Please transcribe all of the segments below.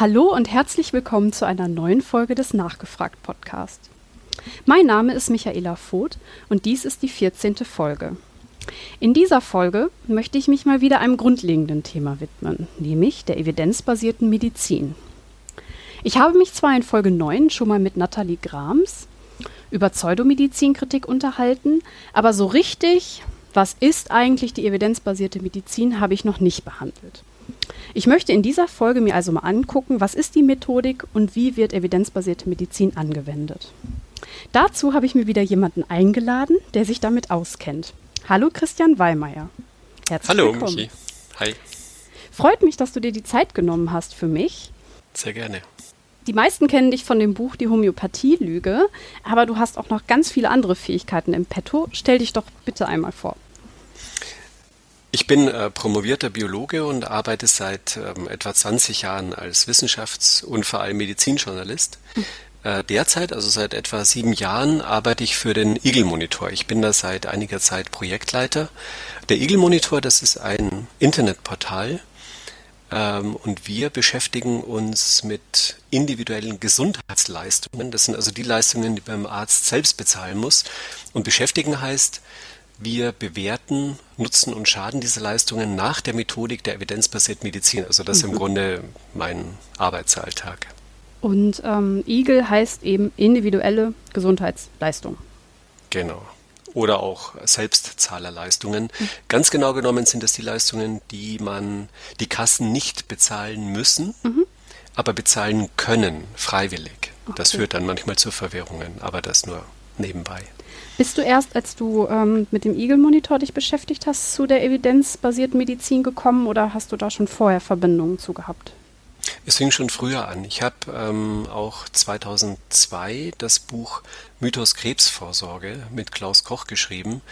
Hallo und herzlich willkommen zu einer neuen Folge des Nachgefragt Podcast. Mein Name ist Michaela Voth und dies ist die 14. Folge. In dieser Folge möchte ich mich mal wieder einem grundlegenden Thema widmen, nämlich der evidenzbasierten Medizin. Ich habe mich zwar in Folge 9 schon mal mit Nathalie Grams über Pseudomedizinkritik unterhalten, aber so richtig, was ist eigentlich die evidenzbasierte Medizin, habe ich noch nicht behandelt. Ich möchte in dieser Folge mir also mal angucken, was ist die Methodik und wie wird evidenzbasierte Medizin angewendet. Dazu habe ich mir wieder jemanden eingeladen, der sich damit auskennt. Hallo Christian Weimeier. Herzlich Hallo, willkommen. Michi. Hi. Freut mich, dass du dir die Zeit genommen hast für mich. Sehr gerne. Die meisten kennen dich von dem Buch Die Homöopathie-Lüge, aber du hast auch noch ganz viele andere Fähigkeiten im Petto. Stell dich doch bitte einmal vor. Ich bin äh, promovierter Biologe und arbeite seit ähm, etwa 20 Jahren als Wissenschafts- und vor allem Medizinjournalist. Mhm. Äh, derzeit, also seit etwa sieben Jahren, arbeite ich für den Eagle Monitor. Ich bin da seit einiger Zeit Projektleiter. Der Eagle Monitor, das ist ein Internetportal ähm, und wir beschäftigen uns mit individuellen Gesundheitsleistungen. Das sind also die Leistungen, die beim Arzt selbst bezahlen muss. Und beschäftigen heißt, wir bewerten Nutzen und Schaden dieser Leistungen nach der Methodik der evidenzbasierten Medizin. Also das ist im mhm. Grunde mein Arbeitsalltag. Und ähm, EAGLE heißt eben individuelle Gesundheitsleistung. Genau. Oder auch Selbstzahlerleistungen. Mhm. Ganz genau genommen sind das die Leistungen, die man, die Kassen nicht bezahlen müssen, mhm. aber bezahlen können, freiwillig. Okay. Das führt dann manchmal zu Verwirrungen, aber das nur nebenbei. Bist du erst, als du ähm, mit dem Eagle-Monitor dich beschäftigt hast, zu der evidenzbasierten Medizin gekommen oder hast du da schon vorher Verbindungen zu gehabt? Es fing schon früher an. Ich habe ähm, auch 2002 das Buch Mythos Krebsvorsorge mit Klaus Koch geschrieben.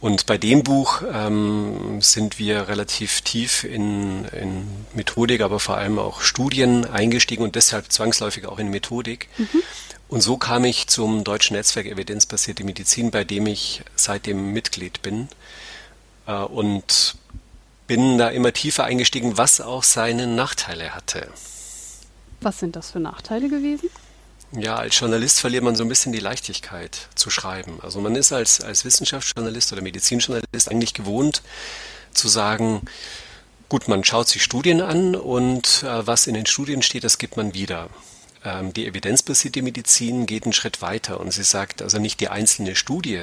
Und bei dem Buch ähm, sind wir relativ tief in, in Methodik, aber vor allem auch Studien eingestiegen und deshalb zwangsläufig auch in Methodik. Mhm. Und so kam ich zum Deutschen Netzwerk Evidenzbasierte Medizin, bei dem ich seitdem Mitglied bin äh, und bin da immer tiefer eingestiegen, was auch seine Nachteile hatte. Was sind das für Nachteile gewesen? Ja, als Journalist verliert man so ein bisschen die Leichtigkeit zu schreiben. Also man ist als, als Wissenschaftsjournalist oder Medizinjournalist eigentlich gewohnt zu sagen, gut, man schaut sich Studien an und äh, was in den Studien steht, das gibt man wieder. Ähm, die evidenzbasierte Medizin geht einen Schritt weiter und sie sagt, also nicht die einzelne Studie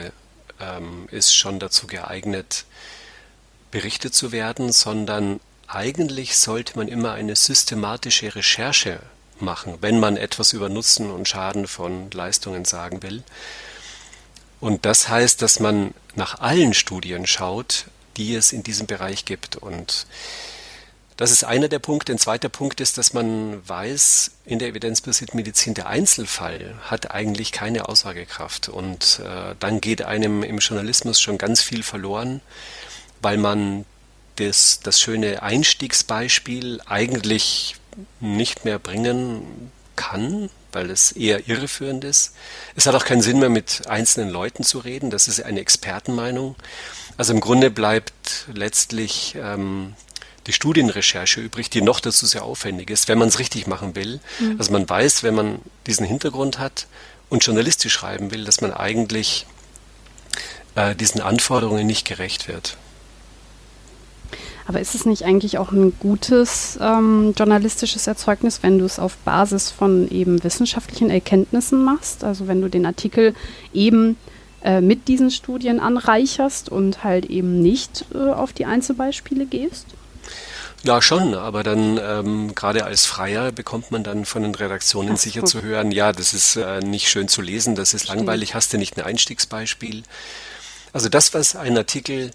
ähm, ist schon dazu geeignet, berichtet zu werden, sondern eigentlich sollte man immer eine systematische Recherche machen, wenn man etwas über Nutzen und Schaden von Leistungen sagen will. Und das heißt, dass man nach allen Studien schaut, die es in diesem Bereich gibt. Und das ist einer der Punkte. Ein zweiter Punkt ist, dass man weiß, in der evidenzbasierten Medizin der Einzelfall hat eigentlich keine Aussagekraft. Und äh, dann geht einem im Journalismus schon ganz viel verloren, weil man das, das schöne Einstiegsbeispiel eigentlich nicht mehr bringen kann, weil es eher irreführend ist. Es hat auch keinen Sinn mehr, mit einzelnen Leuten zu reden. Das ist eine Expertenmeinung. Also im Grunde bleibt letztlich ähm, die Studienrecherche übrig, die noch dazu sehr aufwendig ist, wenn man es richtig machen will. Mhm. Also man weiß, wenn man diesen Hintergrund hat und journalistisch schreiben will, dass man eigentlich äh, diesen Anforderungen nicht gerecht wird. Aber ist es nicht eigentlich auch ein gutes ähm, journalistisches Erzeugnis, wenn du es auf Basis von eben wissenschaftlichen Erkenntnissen machst? Also wenn du den Artikel eben äh, mit diesen Studien anreicherst und halt eben nicht äh, auf die Einzelbeispiele gehst? Ja, schon, aber dann ähm, gerade als Freier bekommt man dann von den Redaktionen sicher zu hören, ja, das ist äh, nicht schön zu lesen, das ist langweilig, hast du nicht ein Einstiegsbeispiel. Also das, was ein Artikel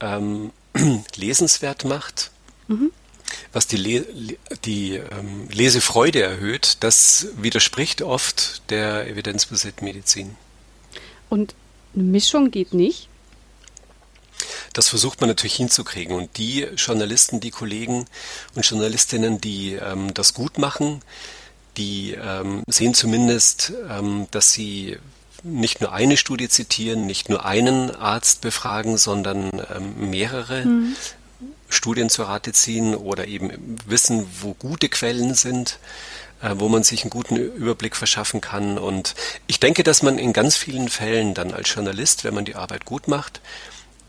ähm, lesenswert macht, mhm. was die, Le die ähm, Lesefreude erhöht, das widerspricht oft der evidenzbasierten Medizin. Und eine Mischung geht nicht? Das versucht man natürlich hinzukriegen. Und die Journalisten, die Kollegen und Journalistinnen, die ähm, das gut machen, die ähm, sehen zumindest, ähm, dass sie nicht nur eine Studie zitieren, nicht nur einen Arzt befragen, sondern ähm, mehrere mhm. Studien zu Rate ziehen oder eben wissen, wo gute Quellen sind, äh, wo man sich einen guten Überblick verschaffen kann. Und ich denke, dass man in ganz vielen Fällen dann als Journalist, wenn man die Arbeit gut macht,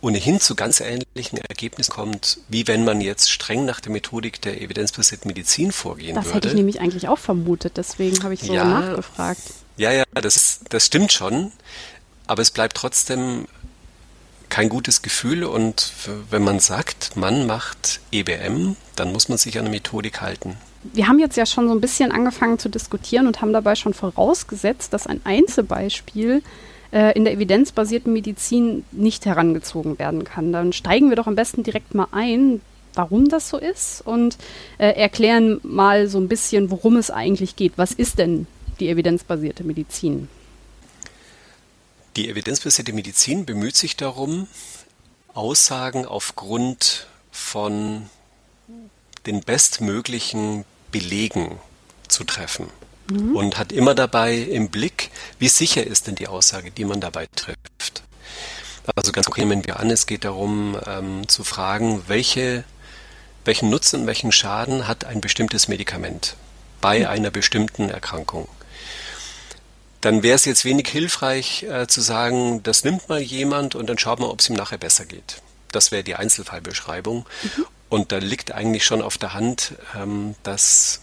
ohnehin zu ganz ähnlichen Ergebnissen kommt, wie wenn man jetzt streng nach der Methodik der evidenzbasierten Medizin vorgehen das würde. Das hätte ich nämlich eigentlich auch vermutet, deswegen habe ich so ja, nachgefragt. Ja, ja, das, das stimmt schon, aber es bleibt trotzdem kein gutes Gefühl und wenn man sagt, man macht EBM, dann muss man sich an eine Methodik halten. Wir haben jetzt ja schon so ein bisschen angefangen zu diskutieren und haben dabei schon vorausgesetzt, dass ein Einzelbeispiel äh, in der evidenzbasierten Medizin nicht herangezogen werden kann. Dann steigen wir doch am besten direkt mal ein, warum das so ist und äh, erklären mal so ein bisschen, worum es eigentlich geht. Was ist denn die evidenzbasierte Medizin? Die evidenzbasierte Medizin bemüht sich darum, Aussagen aufgrund von den bestmöglichen Belegen zu treffen mhm. und hat immer dabei im Blick, wie sicher ist denn die Aussage, die man dabei trifft. Also ganz konkret nehmen wir an, es geht darum ähm, zu fragen, welche, welchen Nutzen und welchen Schaden hat ein bestimmtes Medikament bei mhm. einer bestimmten Erkrankung. Dann wäre es jetzt wenig hilfreich äh, zu sagen, das nimmt mal jemand und dann schaut mal, ob es ihm nachher besser geht. Das wäre die Einzelfallbeschreibung. Mhm. Und da liegt eigentlich schon auf der Hand, ähm, dass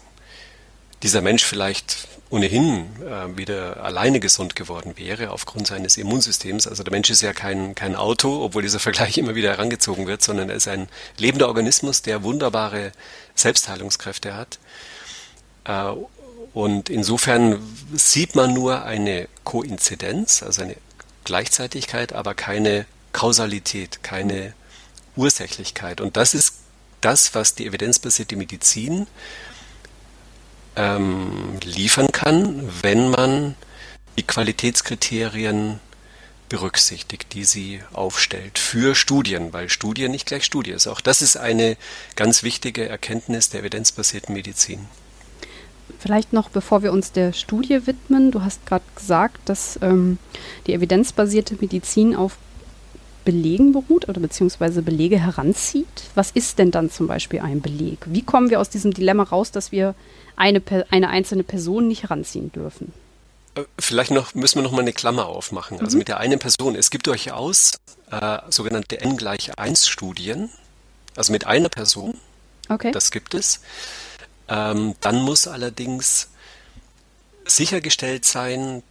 dieser Mensch vielleicht ohnehin äh, wieder alleine gesund geworden wäre aufgrund seines Immunsystems. Also der Mensch ist ja kein, kein Auto, obwohl dieser Vergleich immer wieder herangezogen wird, sondern er ist ein lebender Organismus, der wunderbare Selbstheilungskräfte hat. Äh, und insofern sieht man nur eine Koinzidenz, also eine Gleichzeitigkeit, aber keine Kausalität, keine Ursächlichkeit. Und das ist das, was die evidenzbasierte Medizin ähm, liefern kann, wenn man die Qualitätskriterien berücksichtigt, die sie aufstellt für Studien, weil Studie nicht gleich Studie ist. Auch das ist eine ganz wichtige Erkenntnis der evidenzbasierten Medizin. Vielleicht noch, bevor wir uns der Studie widmen, du hast gerade gesagt, dass ähm, die evidenzbasierte Medizin auf Belegen beruht oder beziehungsweise Belege heranzieht. Was ist denn dann zum Beispiel ein Beleg? Wie kommen wir aus diesem Dilemma raus, dass wir eine, eine einzelne Person nicht heranziehen dürfen? Äh, vielleicht noch, müssen wir noch mal eine Klammer aufmachen. Also mhm. Also mit der einen Person. Es gibt durchaus äh, sogenannte N gleich 1 Studien. Also mit einer Person. Okay. Das gibt es. Ähm, dann muss allerdings sichergestellt sein,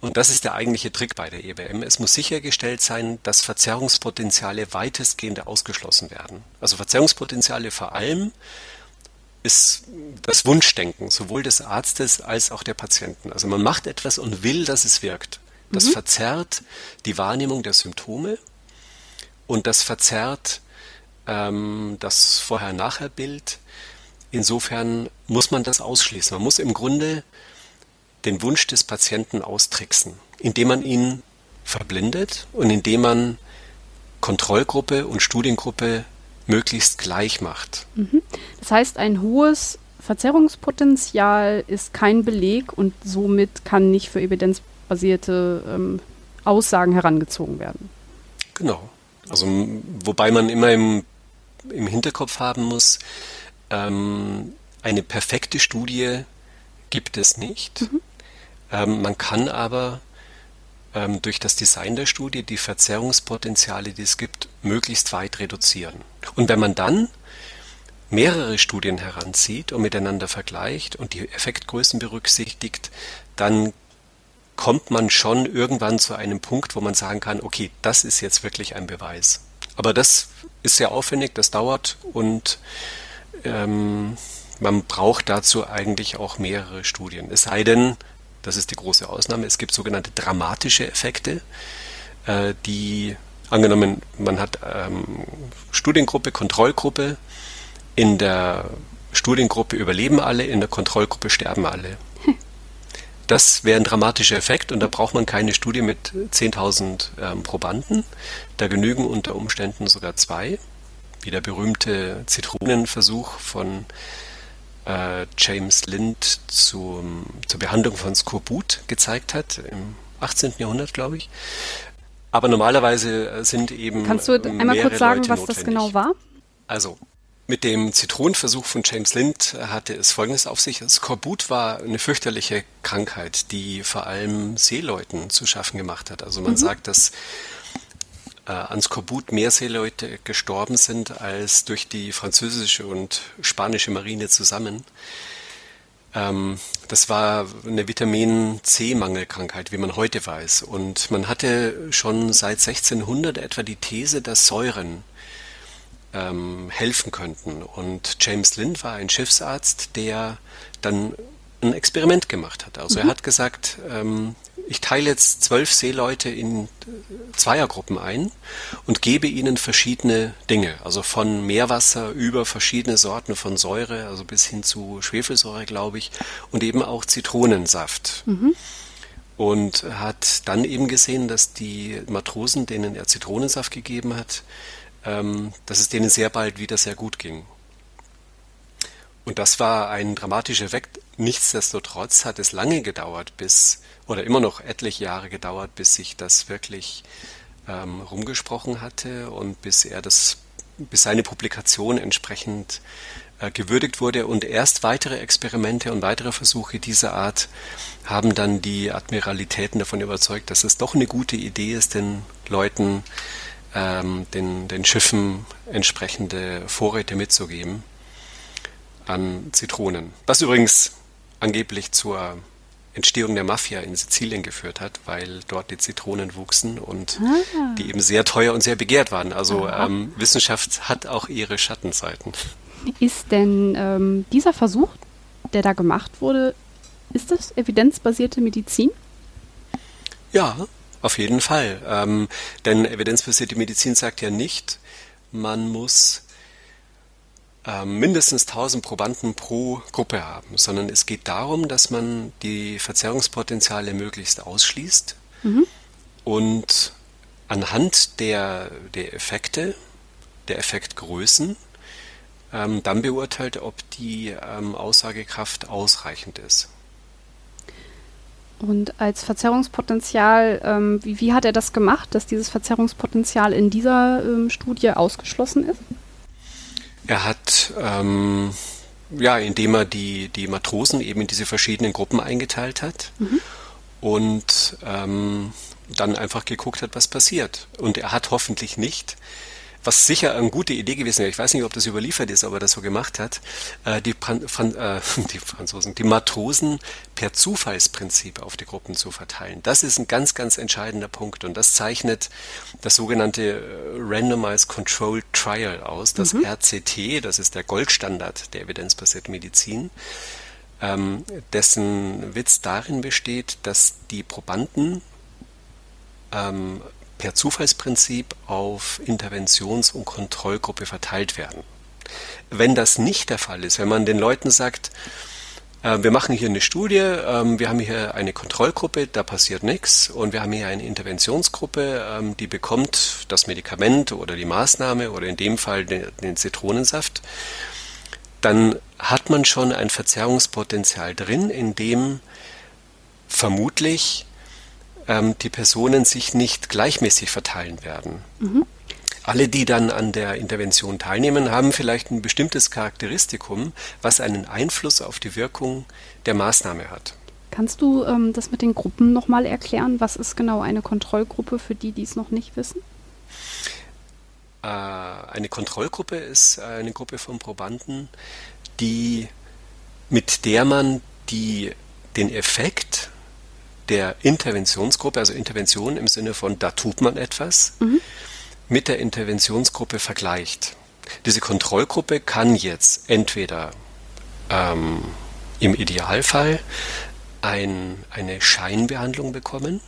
und das ist der eigentliche Trick bei der EBM. Es muss sichergestellt sein, dass Verzerrungspotenziale weitestgehend ausgeschlossen werden. Also Verzerrungspotenziale vor allem ist das Wunschdenken sowohl des Arztes als auch der Patienten. Also man macht etwas und will, dass es wirkt. Das mhm. verzerrt die Wahrnehmung der Symptome und das verzerrt ähm, das Vorher-Nachher-Bild. Insofern muss man das ausschließen. Man muss im Grunde den Wunsch des Patienten austricksen, indem man ihn verblindet und indem man Kontrollgruppe und Studiengruppe möglichst gleich macht. Mhm. Das heißt, ein hohes Verzerrungspotenzial ist kein Beleg und somit kann nicht für evidenzbasierte ähm, Aussagen herangezogen werden. Genau. Also wobei man immer im, im Hinterkopf haben muss, ähm, eine perfekte Studie gibt es nicht. Mhm. Ähm, man kann aber ähm, durch das Design der Studie die Verzerrungspotenziale, die es gibt, möglichst weit reduzieren. Und wenn man dann mehrere Studien heranzieht und miteinander vergleicht und die Effektgrößen berücksichtigt, dann kommt man schon irgendwann zu einem Punkt, wo man sagen kann, okay, das ist jetzt wirklich ein Beweis. Aber das ist sehr aufwendig, das dauert und ähm, man braucht dazu eigentlich auch mehrere Studien. Es sei denn, das ist die große Ausnahme. Es gibt sogenannte dramatische Effekte, äh, die angenommen, man hat ähm, Studiengruppe, Kontrollgruppe. In der Studiengruppe überleben alle, in der Kontrollgruppe sterben alle. Das wäre ein dramatischer Effekt und da braucht man keine Studie mit 10.000 ähm, Probanden. Da genügen unter Umständen sogar zwei, wie der berühmte Zitronenversuch von äh, James Lind zum, zur Behandlung von Skorbut gezeigt hat, im 18. Jahrhundert, glaube ich. Aber normalerweise sind eben. Kannst du einmal kurz sagen, Leute was notwendig. das genau war? Also, Mit dem Zitronenversuch von James Lind hatte es Folgendes auf sich. Skorbut war eine fürchterliche Krankheit, die vor allem Seeleuten zu schaffen gemacht hat. Also man mhm. sagt, dass an Skorbut mehr Seeleute gestorben sind als durch die französische und spanische Marine zusammen. Ähm, das war eine Vitamin-C-Mangelkrankheit, wie man heute weiß. Und man hatte schon seit 1600 etwa die These, dass Säuren ähm, helfen könnten. Und James Lind war ein Schiffsarzt, der dann ein Experiment gemacht hat. Also mhm. er hat gesagt, ähm, ich teile jetzt zwölf Seeleute in Zweiergruppen ein und gebe ihnen verschiedene Dinge, also von Meerwasser über verschiedene Sorten von Säure, also bis hin zu Schwefelsäure, glaube ich, und eben auch Zitronensaft. Mhm. Und hat dann eben gesehen, dass die Matrosen, denen er Zitronensaft gegeben hat, ähm, dass es denen sehr bald wieder sehr gut ging. Und das war ein dramatischer Effekt. Nichtsdestotrotz hat es lange gedauert, bis, oder immer noch etliche Jahre gedauert, bis sich das wirklich ähm, rumgesprochen hatte und bis er das, bis seine Publikation entsprechend äh, gewürdigt wurde. Und erst weitere Experimente und weitere Versuche dieser Art haben dann die Admiralitäten davon überzeugt, dass es doch eine gute Idee ist, den Leuten ähm, den, den Schiffen entsprechende Vorräte mitzugeben an Zitronen. Was übrigens angeblich zur Entstehung der Mafia in Sizilien geführt hat, weil dort die Zitronen wuchsen und ah. die eben sehr teuer und sehr begehrt waren. Also ähm, Wissenschaft hat auch ihre Schattenseiten. Ist denn ähm, dieser Versuch, der da gemacht wurde, ist das evidenzbasierte Medizin? Ja, auf jeden Fall. Ähm, denn evidenzbasierte Medizin sagt ja nicht, man muss mindestens 1000 Probanden pro Gruppe haben, sondern es geht darum, dass man die Verzerrungspotenziale möglichst ausschließt mhm. und anhand der, der Effekte, der Effektgrößen, ähm, dann beurteilt, ob die ähm, Aussagekraft ausreichend ist. Und als Verzerrungspotenzial, ähm, wie, wie, hat er das gemacht, dass dieses Verzerrungspotenzial in dieser ähm, Studie ausgeschlossen ist? Er hat, ähm, ja, indem er die, die Matrosen eben in diese verschiedenen Gruppen eingeteilt hat mhm. und ähm, dann einfach geguckt hat, was passiert. Und er hat hoffentlich nicht was sicher eine gute Idee gewesen wäre, ich weiß nicht, ob das überliefert ist, aber er das so gemacht hat, äh, die, Fran äh, die Franzosen, die Matrosen per Zufallsprinzip auf die Gruppen zu verteilen. Das ist ein ganz, ganz entscheidender Punkt und das zeichnet das sogenannte äh, Randomized Controlled Trial aus, das mhm. RCT, das ist der Goldstandard der evidenzbasierten Medizin, ähm, dessen Witz darin besteht, dass die Probanden ähm, per Zufallsprinzip auf Interventions- und Kontrollgruppe verteilt werden. Wenn das nicht der Fall ist, wenn man den Leuten sagt, äh, wir machen hier eine Studie, äh, wir haben hier eine Kontrollgruppe, da passiert nichts und wir haben hier eine Interventionsgruppe, äh, die bekommt das Medikament oder die Maßnahme oder in dem Fall den Zitronensaft, dann hat man schon ein Verzerrungspotenzial drin, in dem vermutlich ähm, die Personen sich nicht gleichmäßig verteilen werden. Mhm. Alle, die dann an der Intervention teilnehmen, haben vielleicht ein bestimmtes Charakteristikum, was einen Einfluss auf die Wirkung der Maßnahme hat. Kannst du ähm, das mit den Gruppen nochmal erklären? Was ist genau eine Kontrollgruppe für die, die es noch nicht wissen? Äh, eine Kontrollgruppe ist eine Gruppe von Probanden, die, mit der man die, den Effekt der Interventionsgruppe, also Intervention im Sinne von da tut man etwas, mhm. mit der Interventionsgruppe vergleicht. Diese Kontrollgruppe kann jetzt entweder ähm, im Idealfall ein, eine Scheinbehandlung bekommen.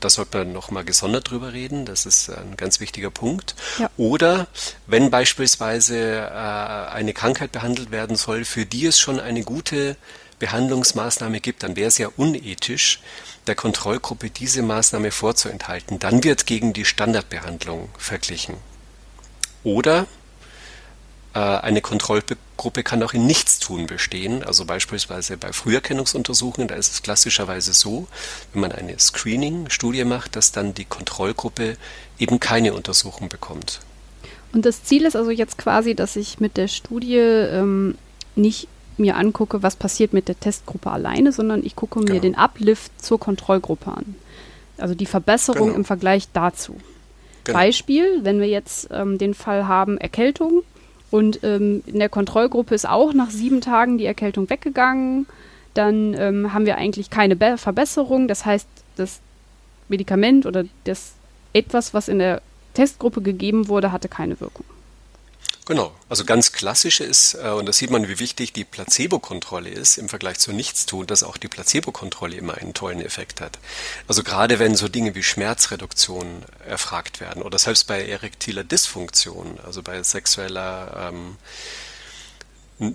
Da sollte man nochmal gesondert drüber reden, das ist ein ganz wichtiger Punkt. Ja. Oder wenn beispielsweise äh, eine Krankheit behandelt werden soll, für die es schon eine gute Behandlungsmaßnahme gibt, dann wäre es ja unethisch, der Kontrollgruppe diese Maßnahme vorzuenthalten. Dann wird gegen die Standardbehandlung verglichen. Oder äh, eine Kontrollgruppe kann auch in Nichtstun bestehen. Also beispielsweise bei Früherkennungsuntersuchungen, da ist es klassischerweise so, wenn man eine Screening-Studie macht, dass dann die Kontrollgruppe eben keine Untersuchung bekommt. Und das Ziel ist also jetzt quasi, dass ich mit der Studie ähm, nicht mir angucke, was passiert mit der Testgruppe alleine, sondern ich gucke mir genau. den Uplift zur Kontrollgruppe an. Also die Verbesserung genau. im Vergleich dazu. Genau. Beispiel, wenn wir jetzt ähm, den Fall haben Erkältung und ähm, in der Kontrollgruppe ist auch nach sieben Tagen die Erkältung weggegangen, dann ähm, haben wir eigentlich keine Be Verbesserung. Das heißt, das Medikament oder das etwas, was in der Testgruppe gegeben wurde, hatte keine Wirkung. Genau, also ganz klassisch ist, äh, und da sieht man, wie wichtig die Placebo-Kontrolle ist im Vergleich zu Nichtstun, dass auch die Placebo-Kontrolle immer einen tollen Effekt hat. Also gerade wenn so Dinge wie Schmerzreduktion erfragt werden oder selbst bei erektiler Dysfunktion, also bei sexueller, ähm,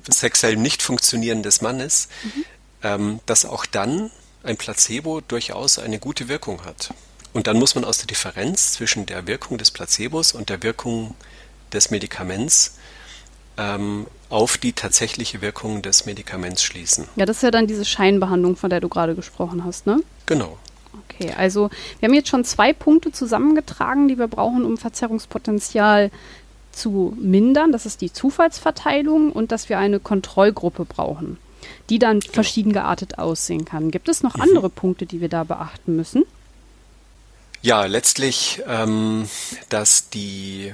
sexuell nicht funktionieren des Mannes, mhm. ähm, dass auch dann ein Placebo durchaus eine gute Wirkung hat. Und dann muss man aus der Differenz zwischen der Wirkung des Placebos und der Wirkung des Medikaments ähm, auf die tatsächliche Wirkung des Medikaments schließen. Ja, das ist ja dann diese Scheinbehandlung, von der du gerade gesprochen hast, ne? Genau. Okay, also wir haben jetzt schon zwei Punkte zusammengetragen, die wir brauchen, um Verzerrungspotenzial zu mindern. Das ist die Zufallsverteilung und dass wir eine Kontrollgruppe brauchen, die dann genau. verschieden geartet aussehen kann. Gibt es noch mhm. andere Punkte, die wir da beachten müssen? Ja, letztlich, ähm, dass die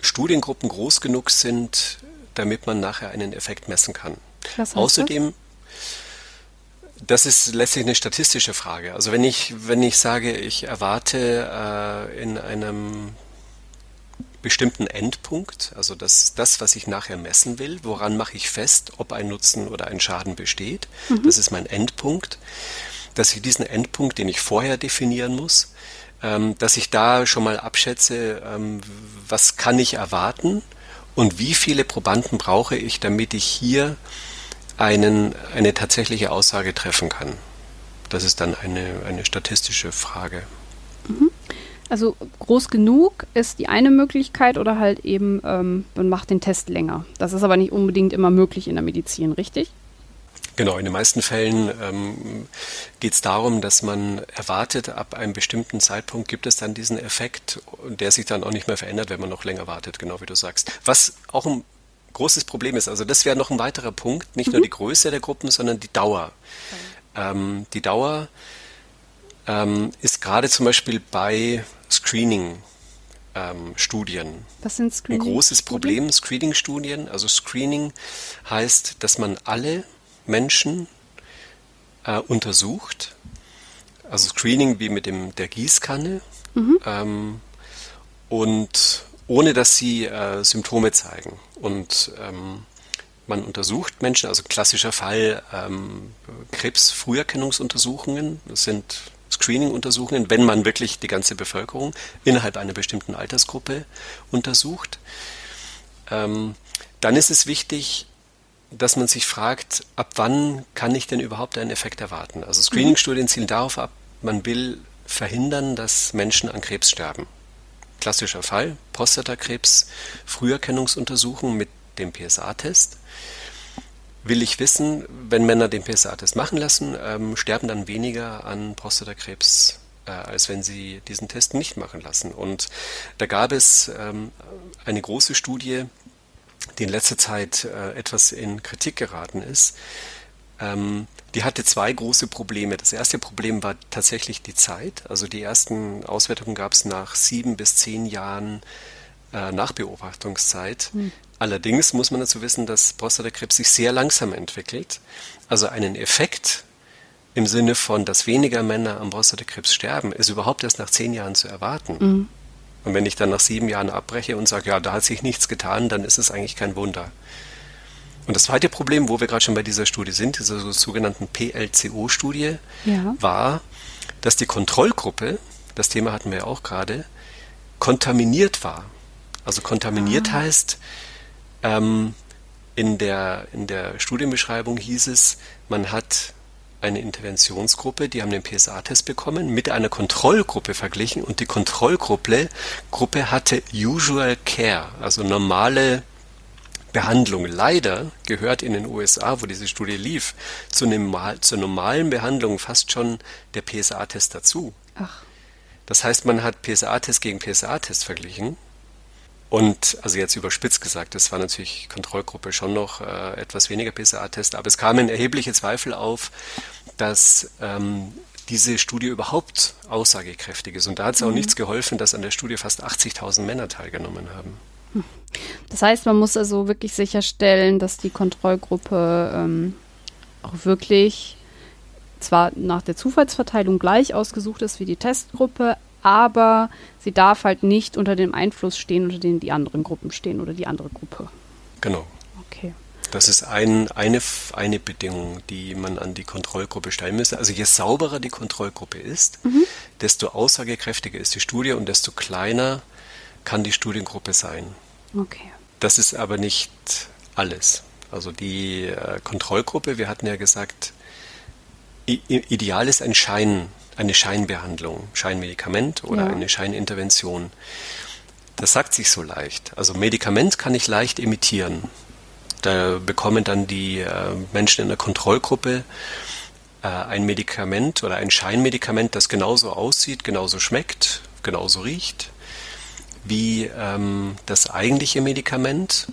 Studiengruppen groß genug sind, damit man nachher einen Effekt messen kann. Außerdem, das ist letztlich eine statistische Frage. Also wenn ich, wenn ich sage, ich erwarte äh, in einem bestimmten Endpunkt, also das, das, was ich nachher messen will, woran mache ich fest, ob ein Nutzen oder ein Schaden besteht. Mhm. Das ist mein Endpunkt. Dass ich diesen Endpunkt, den ich vorher definieren muss, dass ich da schon mal abschätze, ähm, was kann ich erwarten und wie viele Probanden brauche ich, damit ich hier einen, eine tatsächliche Aussage treffen kann. Das ist dann eine, eine statistische Frage. Mhm. Also groß genug ist die eine Möglichkeit oder halt eben, ähm, man macht den Test länger. Das ist aber nicht unbedingt immer möglich in der Medizin, richtig? Genau, in den meisten Fällen ähm, geht es darum, dass man erwartet, ab einem bestimmten Zeitpunkt gibt es dann diesen Effekt, der sich dann auch nicht mehr verändert, wenn man noch länger wartet, genau wie du sagst. Was auch ein großes Problem ist, also das wäre noch ein weiterer Punkt, nicht mhm. nur die Größe der Gruppen, sondern die Dauer. Okay. Ähm, die Dauer ähm, ist gerade zum Beispiel bei Screening ähm, Studien. Was sind Screening? Ein großes Problem, Screening-Studien. Also Screening heißt, dass man alle Menschen äh, untersucht. Also Screening wie mit dem, der Gießkanne. Mhm. Ähm, und ohne dass sie äh, Symptome zeigen. Und ähm, man untersucht Menschen, also klassischer Fall ähm, Krebsfrüherkennungsuntersuchungen, das sind Screening-Untersuchungen, wenn man wirklich die ganze Bevölkerung innerhalb einer bestimmten Altersgruppe untersucht. Ähm, dann ist es wichtig, dass man sich fragt, ab wann kann ich denn überhaupt einen Effekt erwarten? Also Screening-Studien zielen darauf ab, man will verhindern, dass Menschen an Krebs sterben. Klassischer Fall, Prostatakrebs, Früherkennungsuntersuchung mit dem PSA-Test. Will ich wissen, wenn Männer den PSA-Test machen lassen, ähm, sterben dann weniger an Prostatakrebs, äh, als wenn sie diesen Test nicht machen lassen. Und da gab es ähm, eine große Studie, die in letzter Zeit äh, etwas in Kritik geraten ist, ähm, die hatte zwei große Probleme. Das erste Problem war tatsächlich die Zeit. Also die ersten Auswertungen gab es nach sieben bis zehn Jahren äh, Nachbeobachtungszeit. Hm. Allerdings muss man dazu wissen, dass Prostatakrebs sich sehr langsam entwickelt. Also einen Effekt im Sinne von, dass weniger Männer am Prostatakrebs sterben, ist überhaupt erst nach zehn Jahren zu erwarten. Mhm. Und wenn ich dann nach sieben Jahren abbreche und sage, ja, da hat sich nichts getan, dann ist es eigentlich kein Wunder. Und das zweite Problem, wo wir gerade schon bei dieser Studie sind, dieser sogenannten PLCO-Studie, ja. war, dass die Kontrollgruppe, das Thema hatten wir ja auch gerade, kontaminiert war. Also kontaminiert ah. heißt, ähm, in, der, in der Studienbeschreibung hieß es, man hat eine Interventionsgruppe, die haben den PSA-Test bekommen, mit einer Kontrollgruppe verglichen und die Kontrollgruppe Gruppe hatte Usual Care, also normale Behandlung. Leider gehört in den USA, wo diese Studie lief, zu normal, zur normalen Behandlung fast schon der PSA-Test dazu. Ach. Das heißt, man hat PSA-Test gegen PSA-Test verglichen Und also jetzt überspitzt gesagt, das war natürlich Kontrollgruppe schon noch äh, etwas weniger PSA-Test, aber es kamen erhebliche Zweifel auf, dass ähm, diese Studie überhaupt aussagekräftig ist. Und da hat es auch mhm. nichts geholfen, dass an der Studie fast 80.000 Männer teilgenommen haben. Das heißt, man muss also wirklich sicherstellen, dass die Kontrollgruppe ähm, auch wirklich zwar nach der Zufallsverteilung gleich ausgesucht ist wie die Testgruppe, aber sie darf halt nicht unter dem Einfluss stehen, unter dem die anderen Gruppen stehen oder die andere Gruppe. Genau. Okay. Das ist ein, eine, eine Bedingung, die man an die Kontrollgruppe stellen müsste. Also je sauberer die Kontrollgruppe ist, mhm. desto aussagekräftiger ist die Studie und desto kleiner kann die Studiengruppe sein. Okay. Das ist aber nicht alles. Also die äh, Kontrollgruppe, wir hatten ja gesagt, ideal ist ein Schein, eine Scheinbehandlung, Scheinmedikament oder ja. eine Scheinintervention. Das sagt sich so leicht. Also Medikament kann ich leicht imitieren. Da bekommen dann die äh, Menschen in der Kontrollgruppe äh, ein Medikament oder ein Scheinmedikament, das genauso aussieht, genauso schmeckt, genauso riecht wie ähm, das eigentliche Medikament.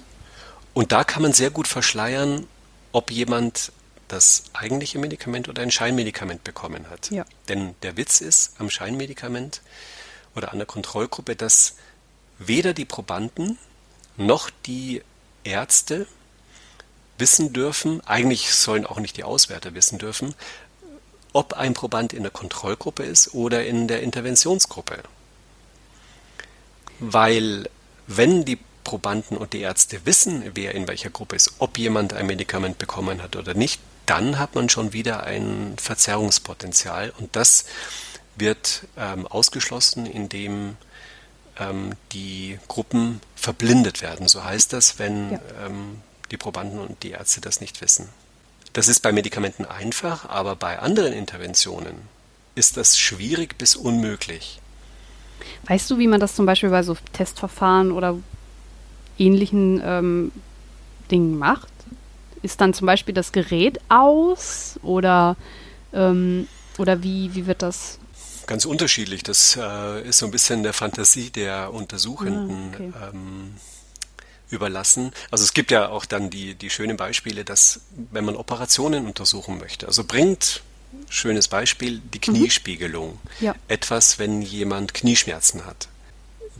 Und da kann man sehr gut verschleiern, ob jemand das eigentliche Medikament oder ein Scheinmedikament bekommen hat. Ja. Denn der Witz ist am Scheinmedikament oder an der Kontrollgruppe, dass weder die Probanden noch die Ärzte wissen dürfen, eigentlich sollen auch nicht die Auswärter wissen dürfen, ob ein Proband in der Kontrollgruppe ist oder in der Interventionsgruppe. Weil wenn die Probanden und die Ärzte wissen, wer in welcher Gruppe ist, ob jemand ein Medikament bekommen hat oder nicht, dann hat man schon wieder ein Verzerrungspotenzial und das wird ähm, ausgeschlossen, indem ähm, die Gruppen verblindet werden. So heißt das, wenn ja. ähm, die Probanden und die Ärzte das nicht wissen. Das ist bei Medikamenten einfach, aber bei anderen Interventionen ist das schwierig bis unmöglich. Weißt du, wie man das zum Beispiel bei so Testverfahren oder ähnlichen ähm, Dingen macht? Ist dann zum Beispiel das Gerät aus oder, ähm, oder wie, wie wird das? Ganz unterschiedlich. Das äh, ist so ein bisschen der Fantasie der Untersuchenden. Ah, okay. ähm, überlassen. Also es gibt ja auch dann die, die schönen Beispiele, dass wenn man Operationen untersuchen möchte, also bringt, schönes Beispiel, die mhm. Kniespiegelung. Mhm. Ja. Etwas, wenn jemand Knieschmerzen hat.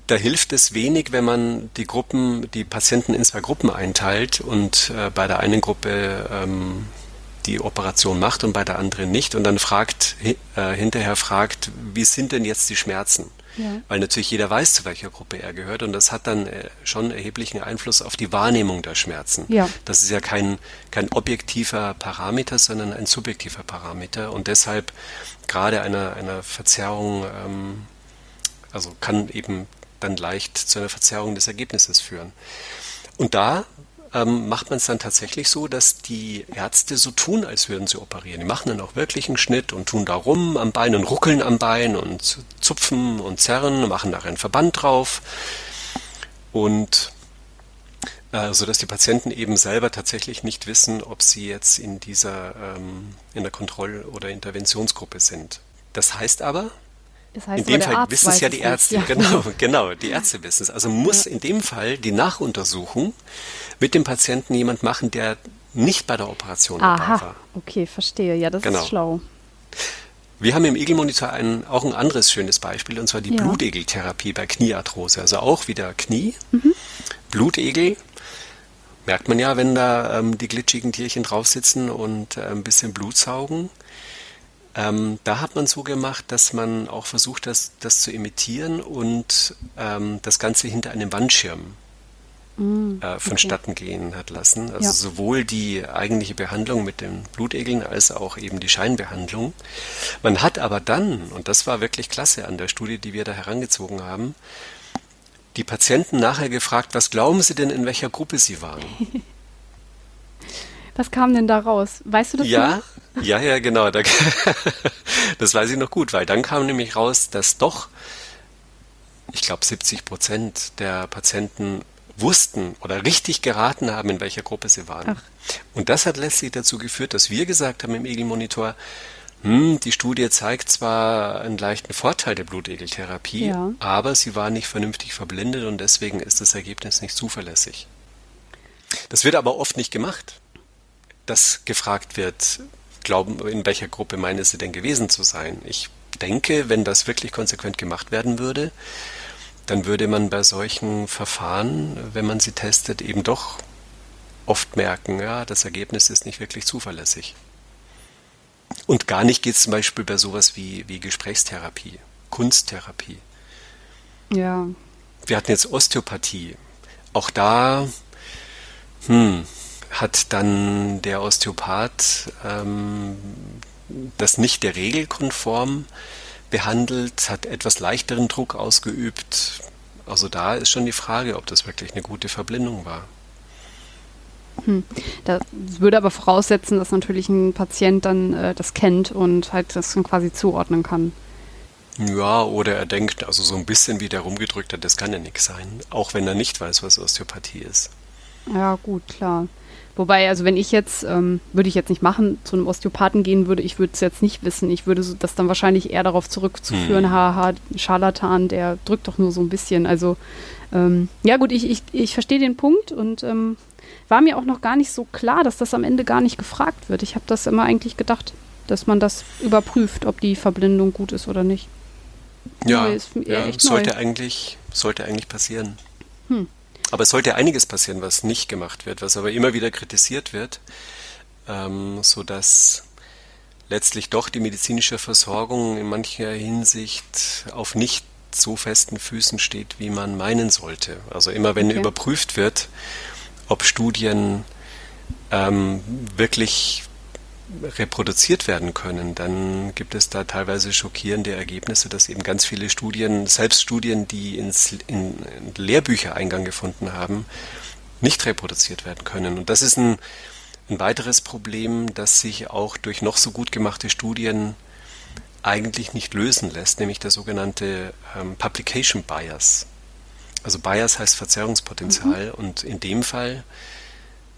Da hilft es wenig, wenn man die Gruppen, die Patienten in zwei Gruppen einteilt und äh, bei der einen Gruppe ähm, die Operation macht und bei der anderen nicht und dann fragt, äh, hinterher fragt, wie sind denn jetzt die Schmerzen? Ja. Weil natürlich jeder weiß, zu welcher Gruppe er gehört und das hat dann äh, schon erheblichen Einfluss auf die Wahrnehmung der Schmerzen. Ja. Das ist ja kein, kein objektiver Parameter, sondern ein subjektiver Parameter und deshalb gerade einer, einer Verzerrung, ähm, also kann eben dann leicht zu einer Verzerrung des Ergebnisses führen. Und da ähm, macht man es dann tatsächlich so, dass die Ärzte so tun, als würden sie operieren. Die machen dann auch wirklich einen Schnitt und tun da rum am Bein und ruckeln am Bein und zupfen und zerren, machen nachher einen Verband drauf. Und äh, so dass die Patienten eben selber tatsächlich nicht wissen, ob sie jetzt in dieser ähm, in der Kontroll- oder Interventionsgruppe sind. Das heißt aber, das heißt, in dem Fall wissen es ja die Ärzte, ja. genau, genau, die Ärzte wissen es. Also muss ja. in dem Fall die Nachuntersuchung mit dem Patienten jemand machen, der nicht bei der Operation Aha. dabei war. Okay, verstehe. Ja, das genau. ist schlau. Wir haben im Egelmonitor ein, auch ein anderes schönes Beispiel, und zwar die ja. Blutegeltherapie bei Kniearthrose. Also auch wieder Knie, mhm. Blutegel. Merkt man ja, wenn da ähm, die glitschigen Tierchen drauf sitzen und äh, ein bisschen Blut saugen. Ähm, da hat man so gemacht, dass man auch versucht, das, das zu imitieren und ähm, das Ganze hinter einem Wandschirm mm, äh, vonstatten okay. gehen hat lassen. Also ja. sowohl die eigentliche Behandlung mit den Blutegeln als auch eben die Scheinbehandlung. Man hat aber dann, und das war wirklich klasse an der Studie, die wir da herangezogen haben, die Patienten nachher gefragt, was glauben Sie denn, in welcher Gruppe sie waren? Was kam denn da raus? Weißt du das ja, noch? Ja, ja, genau. das weiß ich noch gut, weil dann kam nämlich raus, dass doch, ich glaube, 70 Prozent der Patienten wussten oder richtig geraten haben, in welcher Gruppe sie waren. Ach. Und das hat letztlich dazu geführt, dass wir gesagt haben im EGI-Monitor, hm, die Studie zeigt zwar einen leichten Vorteil der Blutegeltherapie, ja. aber sie war nicht vernünftig verblindet und deswegen ist das Ergebnis nicht zuverlässig. Das wird aber oft nicht gemacht, dass gefragt wird, glauben, in welcher Gruppe meinen Sie denn gewesen zu sein? Ich denke, wenn das wirklich konsequent gemacht werden würde, dann würde man bei solchen Verfahren, wenn man sie testet, eben doch oft merken, ja, das Ergebnis ist nicht wirklich zuverlässig. Und gar nicht geht es zum Beispiel bei sowas wie, wie Gesprächstherapie, Kunsttherapie. Ja. Wir hatten jetzt Osteopathie. Auch da hm, hat dann der Osteopath ähm, das nicht der Regel konform behandelt, hat etwas leichteren Druck ausgeübt. Also da ist schon die Frage, ob das wirklich eine gute Verblindung war. Hm. Das würde aber voraussetzen, dass natürlich ein Patient dann äh, das kennt und halt das dann quasi zuordnen kann. Ja, oder er denkt, also so ein bisschen wie der rumgedrückt hat, das kann ja nichts sein, auch wenn er nicht weiß, was Osteopathie ist. Ja, gut, klar. Wobei, also wenn ich jetzt, ähm, würde ich jetzt nicht machen, zu einem Osteopathen gehen würde, ich würde es jetzt nicht wissen. Ich würde das dann wahrscheinlich eher darauf zurückzuführen, hm. haha, Scharlatan, der drückt doch nur so ein bisschen. Also, ähm, ja gut, ich, ich, ich verstehe den Punkt und ähm, war mir auch noch gar nicht so klar, dass das am Ende gar nicht gefragt wird. Ich habe das immer eigentlich gedacht, dass man das überprüft, ob die Verblindung gut ist oder nicht. Ja, ja sollte, eigentlich, sollte eigentlich passieren. Hm. Aber es sollte einiges passieren, was nicht gemacht wird, was aber immer wieder kritisiert wird, ähm, sodass letztlich doch die medizinische Versorgung in mancher Hinsicht auf nicht so festen Füßen steht, wie man meinen sollte. Also immer wenn okay. überprüft wird, ob Studien ähm, wirklich reproduziert werden können, dann gibt es da teilweise schockierende Ergebnisse, dass eben ganz viele Studien, selbst Studien, die ins, in, Lehrbücher Eingang gefunden haben, nicht reproduziert werden können. Und das ist ein, ein weiteres Problem, das sich auch durch noch so gut gemachte Studien eigentlich nicht lösen lässt, nämlich der sogenannte ähm, Publication Bias. Also Bias heißt Verzerrungspotenzial mhm. und in dem Fall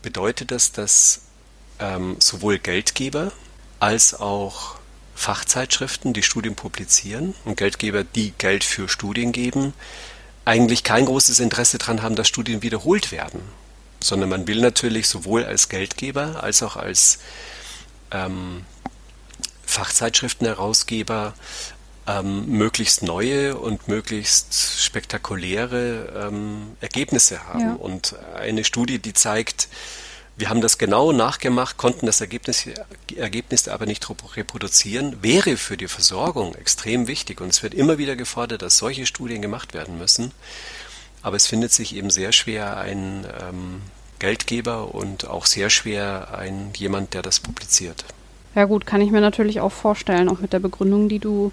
bedeutet das, dass ähm, sowohl Geldgeber als auch Fachzeitschriften, die Studien publizieren und Geldgeber, die Geld für Studien geben, eigentlich kein großes Interesse daran haben, dass Studien wiederholt werden, sondern man will natürlich sowohl als Geldgeber als auch als ähm, Fachzeitschriftenherausgeber ähm, möglichst neue und möglichst spektakuläre ähm, Ergebnisse haben. Ja. Und eine Studie, die zeigt, wir haben das genau nachgemacht, konnten das Ergebnis, Ergebnis aber nicht reproduzieren, wäre für die Versorgung extrem wichtig. Und es wird immer wieder gefordert, dass solche Studien gemacht werden müssen. Aber es findet sich eben sehr schwer ein ähm, Geldgeber und auch sehr schwer ein jemand, der das publiziert. Ja gut, kann ich mir natürlich auch vorstellen, auch mit der Begründung, die du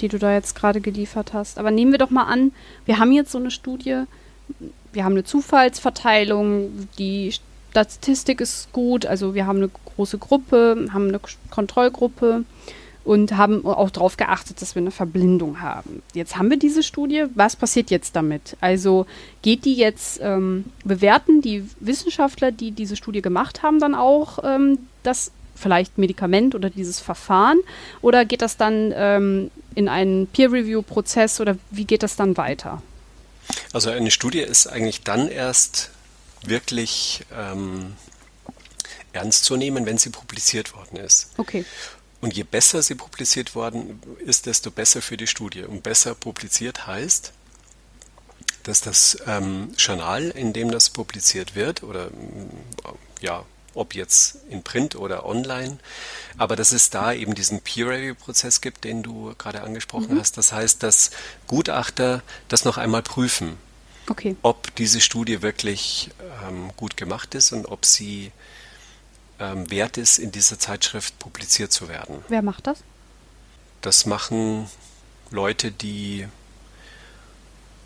die du da jetzt gerade geliefert hast. Aber nehmen wir doch mal an, wir haben jetzt so eine Studie, wir haben eine Zufallsverteilung, die Statistik ist gut, also wir haben eine große Gruppe, haben eine Kontrollgruppe und haben auch darauf geachtet, dass wir eine Verblindung haben. Jetzt haben wir diese Studie. Was passiert jetzt damit? Also geht die jetzt, ähm, bewerten die Wissenschaftler, die diese Studie gemacht haben, dann auch ähm, das vielleicht Medikament oder dieses Verfahren? Oder geht das dann ähm, in einen Peer-Review-Prozess oder wie geht das dann weiter? Also eine Studie ist eigentlich dann erst wirklich ähm, ernst zu nehmen, wenn sie publiziert worden ist. Okay. Und je besser sie publiziert worden ist, desto besser für die Studie. Und besser publiziert heißt, dass das ähm, Journal, in dem das publiziert wird, oder ja, ob jetzt in Print oder online, aber dass es da eben diesen Peer-Review-Prozess gibt, den du gerade angesprochen mhm. hast. Das heißt, dass Gutachter das noch einmal prüfen, okay. ob diese Studie wirklich ähm, gut gemacht ist und ob sie ähm, wert ist, in dieser Zeitschrift publiziert zu werden. Wer macht das? Das machen Leute, die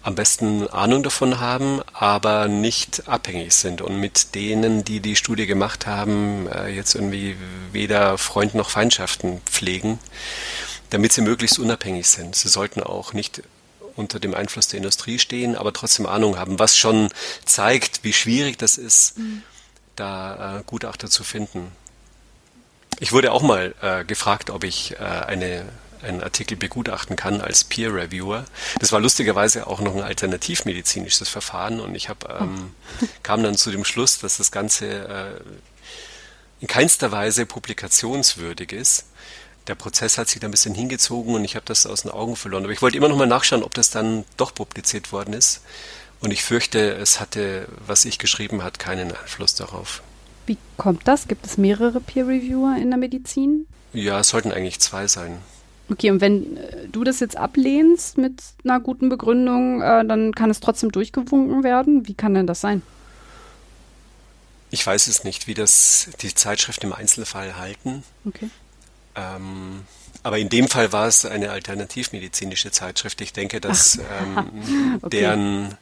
am besten Ahnung davon haben, aber nicht abhängig sind und mit denen, die die Studie gemacht haben, äh, jetzt irgendwie weder Freund noch Feindschaften pflegen, damit sie möglichst unabhängig sind. Sie sollten auch nicht unter dem Einfluss der Industrie stehen, aber trotzdem Ahnung haben, was schon zeigt, wie schwierig das ist, mhm. da äh, Gutachter zu finden. Ich wurde auch mal äh, gefragt, ob ich äh, eine, einen Artikel begutachten kann als Peer Reviewer. Das war lustigerweise auch noch ein alternativmedizinisches Verfahren und ich hab, ähm, kam dann zu dem Schluss, dass das Ganze äh, in keinster Weise publikationswürdig ist. Der Prozess hat sich da ein bisschen hingezogen und ich habe das aus den Augen verloren. Aber ich wollte immer noch mal nachschauen, ob das dann doch publiziert worden ist. Und ich fürchte, es hatte, was ich geschrieben hat, keinen Einfluss darauf. Wie kommt das? Gibt es mehrere Peer-Reviewer in der Medizin? Ja, es sollten eigentlich zwei sein. Okay, und wenn äh, du das jetzt ablehnst mit einer guten Begründung, äh, dann kann es trotzdem durchgewunken werden. Wie kann denn das sein? Ich weiß es nicht, wie das die Zeitschrift im Einzelfall halten. Okay. Ähm, aber in dem Fall war es eine alternativmedizinische Zeitschrift. Ich denke, dass ähm, okay. deren,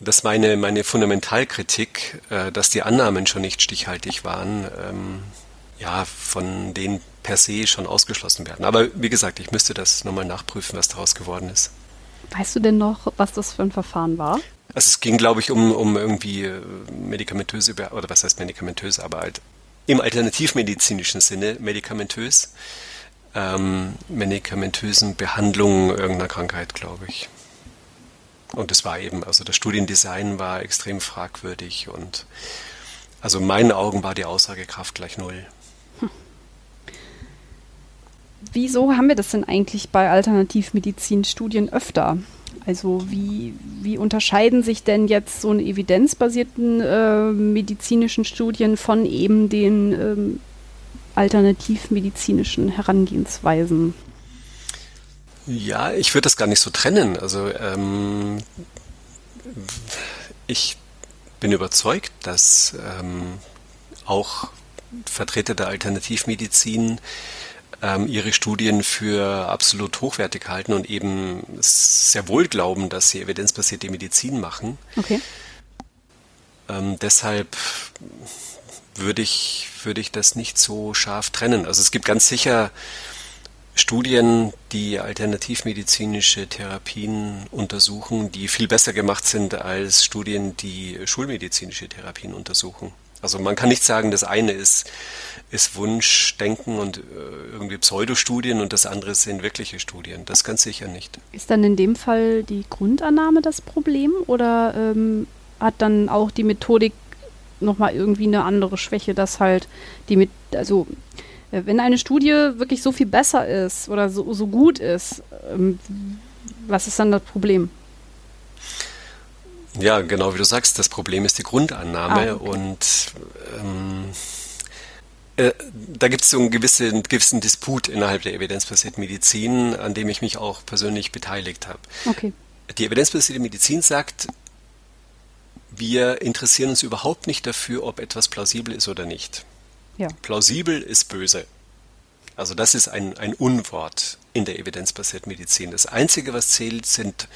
dass meine, meine Fundamentalkritik, äh, dass die Annahmen schon nicht stichhaltig waren, ähm, ja, von denen per se schon ausgeschlossen werden. Aber wie gesagt, ich müsste das nochmal nachprüfen, was daraus geworden ist. Weißt du denn noch, was das für ein Verfahren war? Also es ging, glaube ich, um, um irgendwie äh, medikamentöse, oder was heißt medikamentöse, aber halt im alternativmedizinischen Sinne medikamentös, ähm, medikamentösen Behandlungen irgendeiner Krankheit, glaube ich. Und es war eben, also das Studiendesign war extrem fragwürdig und also in meinen Augen war die Aussagekraft gleich null. Wieso haben wir das denn eigentlich bei Alternativmedizinstudien öfter? Also wie, wie unterscheiden sich denn jetzt so eine evidenzbasierten äh, medizinischen Studien von eben den ähm, alternativmedizinischen Herangehensweisen? Ja, ich würde das gar nicht so trennen. Also ähm, ich bin überzeugt, dass ähm, auch Vertreter der Alternativmedizin ähm, ihre Studien für absolut hochwertig halten und eben sehr wohl glauben, dass sie evidenzbasierte Medizin machen. Okay. Ähm, deshalb würde ich, würde ich das nicht so scharf trennen. Also es gibt ganz sicher Studien, die alternativmedizinische Therapien untersuchen, die viel besser gemacht sind als Studien, die schulmedizinische Therapien untersuchen. Also man kann nicht sagen, das eine ist, ist Wunschdenken und äh, irgendwie Pseudostudien und das andere sind wirkliche Studien. Das ganz sicher nicht. Ist dann in dem Fall die Grundannahme das Problem oder ähm, hat dann auch die Methodik nochmal irgendwie eine andere Schwäche, dass halt die mit, also äh, wenn eine Studie wirklich so viel besser ist oder so, so gut ist, ähm, was ist dann das Problem? Ja, genau wie du sagst, das Problem ist die Grundannahme ah, okay. und ähm, äh, da gibt es so einen gewissen, gewissen Disput innerhalb der evidenzbasierten Medizin, an dem ich mich auch persönlich beteiligt habe. Okay. Die evidenzbasierte Medizin sagt, wir interessieren uns überhaupt nicht dafür, ob etwas plausibel ist oder nicht. Ja. Plausibel ist böse. Also das ist ein, ein Unwort in der evidenzbasierten Medizin. Das Einzige, was zählt, sind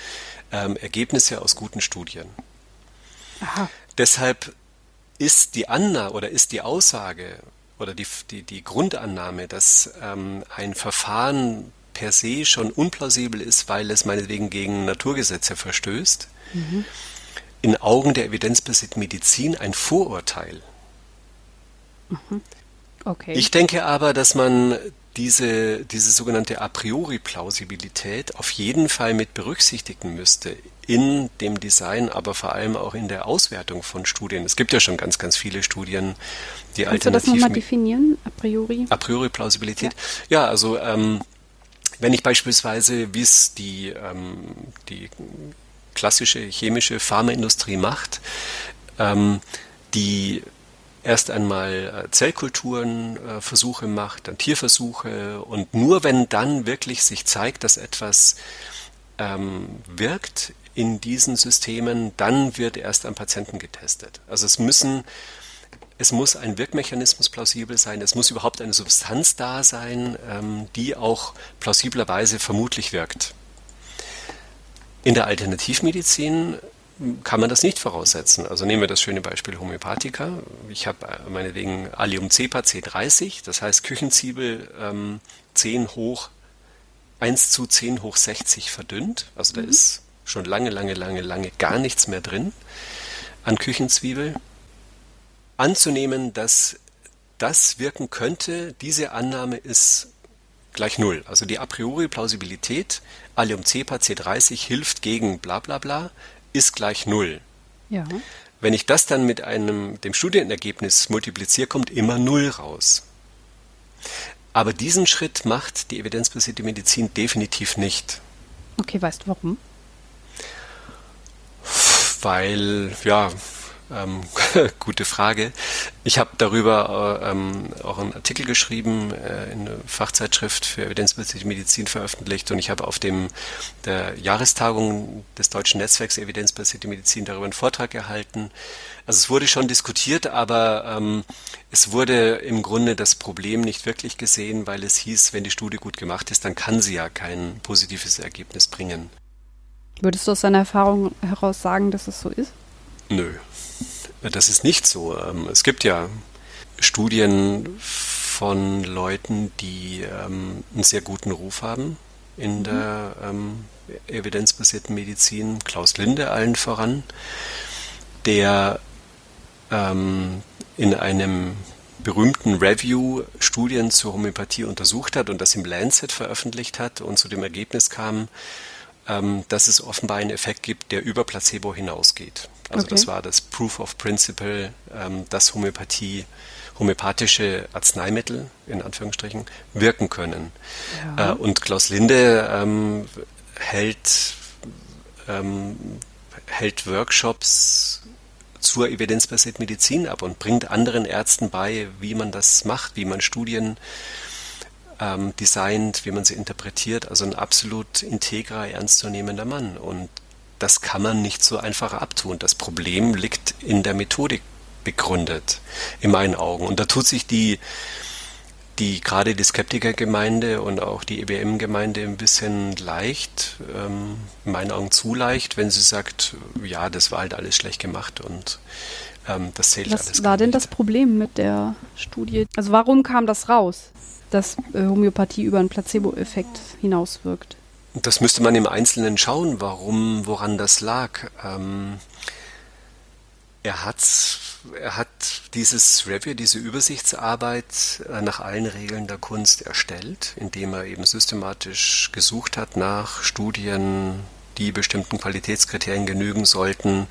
ähm, Ergebnisse aus guten Studien. Aha. Deshalb ist die Annahme oder ist die Aussage oder die, die, die Grundannahme, dass ähm, ein Verfahren per se schon unplausibel ist, weil es meinetwegen gegen Naturgesetze verstößt, mhm. in Augen der evidenzbasierten Medizin ein Vorurteil. Mhm. Okay. Ich denke aber, dass man diese, diese sogenannte A priori Plausibilität auf jeden Fall mit berücksichtigen müsste in dem Design, aber vor allem auch in der Auswertung von Studien. Es gibt ja schon ganz, ganz viele Studien, die Kannst alternativ... Kannst du das nochmal definieren, a priori? A priori Plausibilität. Ja, ja also ähm, wenn ich beispielsweise, wie es die, ähm, die klassische chemische Pharmaindustrie macht, ähm, die erst einmal äh, Zellkulturen äh, Versuche macht, dann Tierversuche und nur wenn dann wirklich sich zeigt, dass etwas ähm, wirkt in diesen Systemen, dann wird erst am Patienten getestet. Also es müssen es muss ein Wirkmechanismus plausibel sein, es muss überhaupt eine Substanz da sein, ähm, die auch plausiblerweise vermutlich wirkt. In der Alternativmedizin kann man das nicht voraussetzen. Also nehmen wir das schöne Beispiel Homöopathika. Ich habe äh, meinetwegen Allium Cepa C30, das heißt Küchenzwiebel ähm, 10 hoch 1 zu 10 hoch 60 verdünnt. Also da mhm. ist schon lange, lange, lange, lange gar nichts mehr drin an Küchenzwiebel. Anzunehmen, dass das wirken könnte, diese Annahme ist gleich Null. Also die a priori Plausibilität, Allium Cepa C30 hilft gegen bla bla bla, ist gleich Null. Ja. Wenn ich das dann mit einem, dem Studienergebnis multipliziere, kommt immer Null raus. Aber diesen Schritt macht die evidenzbasierte Medizin definitiv nicht. Okay, weißt du warum? Weil, ja, ähm, gute Frage. Ich habe darüber äh, ähm, auch einen Artikel geschrieben, äh, in einer Fachzeitschrift für evidenzbasierte Medizin veröffentlicht und ich habe auf dem der Jahrestagung des Deutschen Netzwerks Evidenzbasierte Medizin darüber einen Vortrag gehalten. Also es wurde schon diskutiert, aber ähm, es wurde im Grunde das Problem nicht wirklich gesehen, weil es hieß, wenn die Studie gut gemacht ist, dann kann sie ja kein positives Ergebnis bringen. Würdest du aus deiner Erfahrung heraus sagen, dass es so ist? Nö, das ist nicht so. Ähm, es gibt ja Studien von Leuten, die ähm, einen sehr guten Ruf haben in mhm. der ähm, evidenzbasierten Medizin. Klaus Linde allen voran, der in einem berühmten Review Studien zur Homöopathie untersucht hat und das im Lancet veröffentlicht hat und zu dem Ergebnis kam, dass es offenbar einen Effekt gibt, der über Placebo hinausgeht. Also okay. das war das Proof of Principle, ähm, dass Homöopathie, homöopathische Arzneimittel in Anführungsstrichen wirken können. Ja. Äh, und Klaus Linde ähm, hält, ähm, hält Workshops zur evidenzbasierten Medizin ab und bringt anderen Ärzten bei, wie man das macht, wie man Studien ähm, designt, wie man sie interpretiert. Also ein absolut integrer, ernstzunehmender Mann. Und das kann man nicht so einfach abtun. Das Problem liegt in der Methodik begründet, in meinen Augen. Und da tut sich die, die gerade die Skeptikergemeinde und auch die EBM-Gemeinde ein bisschen leicht, ähm, in meinen Augen zu leicht, wenn sie sagt, ja, das war halt alles schlecht gemacht und ähm, das zählt Was alles. Was war denn das Problem mit der Studie? Also warum kam das raus, dass äh, Homöopathie über einen Placebo-Effekt hinauswirkt? Das müsste man im Einzelnen schauen, warum, woran das lag. Ähm, er hat, er hat dieses Review, diese Übersichtsarbeit äh, nach allen Regeln der Kunst erstellt, indem er eben systematisch gesucht hat nach Studien, die bestimmten Qualitätskriterien genügen sollten,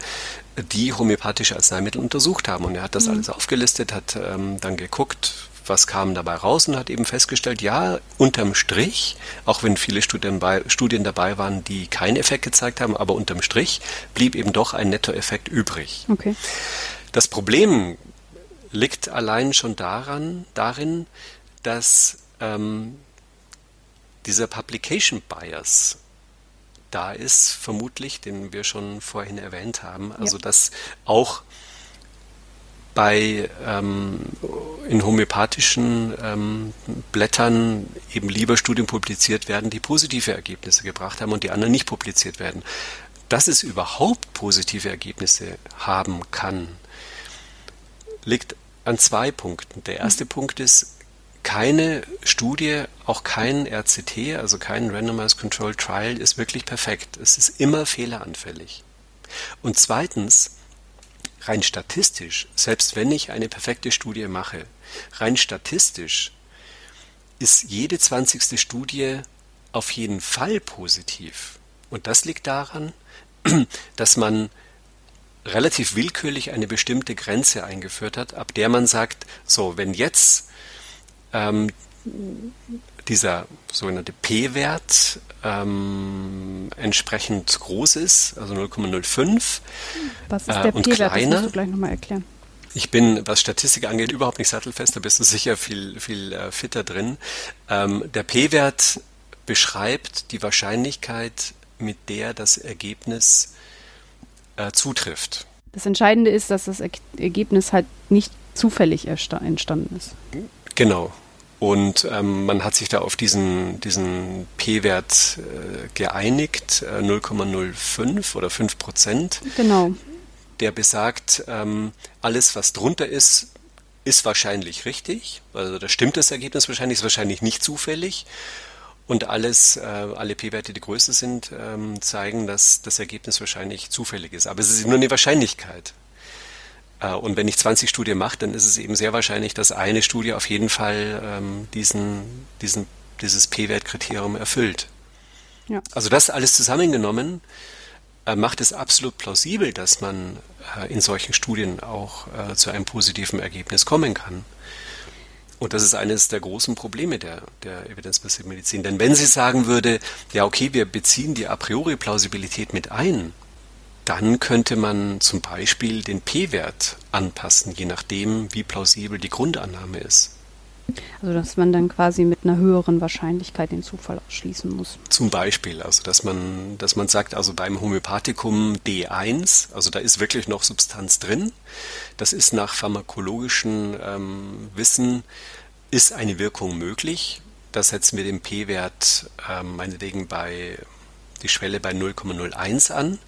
die homöopathische Arzneimittel untersucht haben. Und er hat das mhm. alles aufgelistet, hat ähm, dann geguckt, was kam dabei raus und hat eben festgestellt, ja, unterm Strich, auch wenn viele Studien, bei, Studien dabei waren, die keinen Effekt gezeigt haben, aber unterm Strich blieb eben doch ein Nettoeffekt übrig. Okay. Das Problem liegt allein schon daran, darin, dass ähm, dieser Publication Bias da ist, vermutlich, den wir schon vorhin erwähnt haben. Also ja. dass auch bei ähm, in homöopathischen ähm, Blättern eben lieber Studien publiziert werden, die positive Ergebnisse gebracht haben und die anderen nicht publiziert werden. Dass es überhaupt positive Ergebnisse haben kann, liegt an zwei Punkten. Der erste mhm. Punkt ist, keine Studie, auch kein RCT, also kein Randomized Control Trial ist wirklich perfekt. Es ist immer fehleranfällig. Und zweitens, rein statistisch, selbst wenn ich eine perfekte Studie mache, rein statistisch ist jede zwanzigste Studie auf jeden Fall positiv. Und das liegt daran, dass man relativ willkürlich eine bestimmte Grenze eingeführt hat, ab der man sagt, so, wenn jetzt ähm, dieser sogenannte P-Wert ähm, entsprechend groß ist, also 0,05. Was ist äh, der P-Wert? Das musst du gleich nochmal erklären. Ich bin, was Statistik angeht, überhaupt nicht sattelfest, da bist du sicher viel, viel äh, fitter drin. Ähm, der P-Wert beschreibt die Wahrscheinlichkeit, mit der das Ergebnis äh, zutrifft. Das Entscheidende ist, dass das Ergebnis halt nicht zufällig entstanden ist. Genau. Und ähm, man hat sich da auf diesen, diesen P-Wert äh, geeinigt, äh, 0,05 oder 5 Prozent. Genau. Der besagt, ähm, alles, was drunter ist, ist wahrscheinlich richtig. Also da stimmt das Ergebnis wahrscheinlich, ist wahrscheinlich nicht zufällig. Und alles, äh, alle P-Werte, die größer sind, ähm, zeigen, dass das Ergebnis wahrscheinlich zufällig ist. Aber es ist nur eine Wahrscheinlichkeit. Äh, und wenn ich 20 Studien mache, dann ist es eben sehr wahrscheinlich, dass eine Studie auf jeden Fall ähm, diesen, diesen, dieses P-Wert-Kriterium erfüllt. Ja. Also das alles zusammengenommen äh, macht es absolut plausibel, dass man äh, in solchen Studien auch äh, zu einem positiven Ergebnis kommen kann. Und das ist eines der großen Probleme der, der Evidence-Based Medizin. Denn wenn sie sagen würde, ja okay, wir beziehen die a priori Plausibilität mit ein, dann könnte man zum Beispiel den p-Wert anpassen, je nachdem, wie plausibel die Grundannahme ist. Also dass man dann quasi mit einer höheren Wahrscheinlichkeit den Zufall ausschließen muss. Zum Beispiel, also dass man, dass man sagt, also beim Homöopathikum D1, also da ist wirklich noch Substanz drin. Das ist nach pharmakologischem ähm, Wissen, ist eine Wirkung möglich. Da setzen wir den P-Wert ähm, meinetwegen bei die Schwelle bei 0,01 an,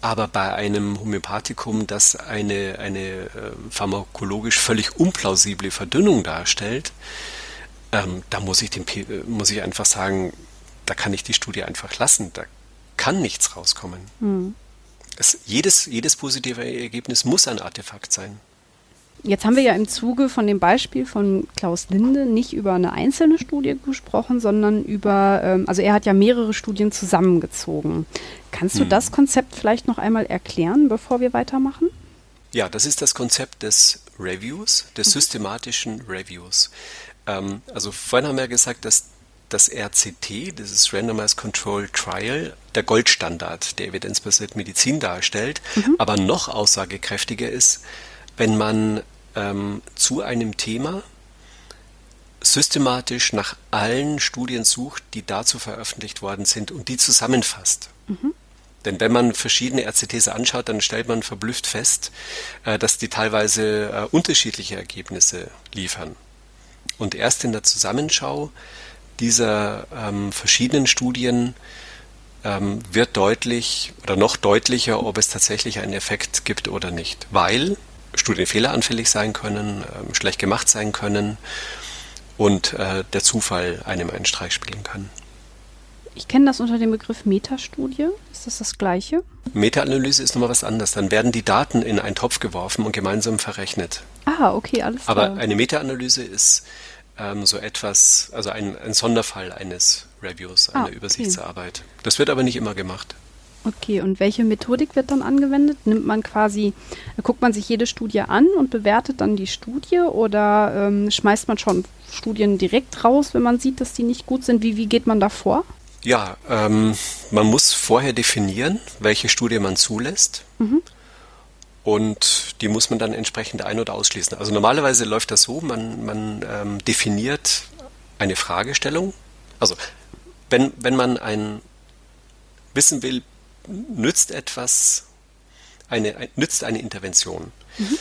aber bei einem Homöopathikum, das eine, eine äh, pharmakologisch völlig unplausible Verdünnung darstellt, ähm, da muss ich, den, äh, muss ich einfach sagen, da kann ich die Studie einfach lassen, da kann nichts rauskommen. Mhm. Es, jedes, jedes positive Ergebnis muss ein Artefakt sein. Jetzt haben wir ja im Zuge von dem Beispiel von Klaus Linde nicht über eine einzelne Studie gesprochen, sondern über, ähm, also er hat ja mehrere Studien zusammengezogen. Kannst du hm. das Konzept vielleicht noch einmal erklären, bevor wir weitermachen? Ja, das ist das Konzept des Reviews, des mhm. systematischen Reviews. Ähm, also vorhin haben wir gesagt, dass das RCT, dieses Randomized Control Trial, der Goldstandard der evidenzbasierten Medizin darstellt, mhm. aber noch aussagekräftiger ist, wenn man ähm, zu einem Thema systematisch nach allen Studien sucht, die dazu veröffentlicht worden sind und die zusammenfasst. Mhm. Denn wenn man verschiedene RCTs anschaut, dann stellt man verblüfft fest, äh, dass die teilweise äh, unterschiedliche Ergebnisse liefern. Und erst in der Zusammenschau dieser ähm, verschiedenen Studien ähm, wird deutlich oder noch deutlicher, ob es tatsächlich einen Effekt gibt oder nicht. Weil Studien fehleranfällig sein können, äh, schlecht gemacht sein können und äh, der Zufall einem einen Streich spielen kann. Ich kenne das unter dem Begriff Metastudie. Ist das das Gleiche? Meta-Analyse ist nochmal was anderes. Dann werden die Daten in einen Topf geworfen und gemeinsam verrechnet. Ah, okay, alles klar. Aber eine Meta-Analyse ist ähm, so etwas, also ein, ein Sonderfall eines Reviews, einer ah, okay. Übersichtsarbeit. Das wird aber nicht immer gemacht. Okay, und welche Methodik wird dann angewendet? Nimmt man quasi, guckt man sich jede Studie an und bewertet dann die Studie oder ähm, schmeißt man schon Studien direkt raus, wenn man sieht, dass die nicht gut sind? Wie, wie geht man da vor? Ja, ähm, man muss vorher definieren, welche Studie man zulässt. Mhm. Und die muss man dann entsprechend ein- oder ausschließen. Also normalerweise läuft das so, man, man ähm, definiert eine Fragestellung. Also wenn, wenn man ein wissen will, nützt etwas, eine, ein, nützt eine Intervention. Mhm.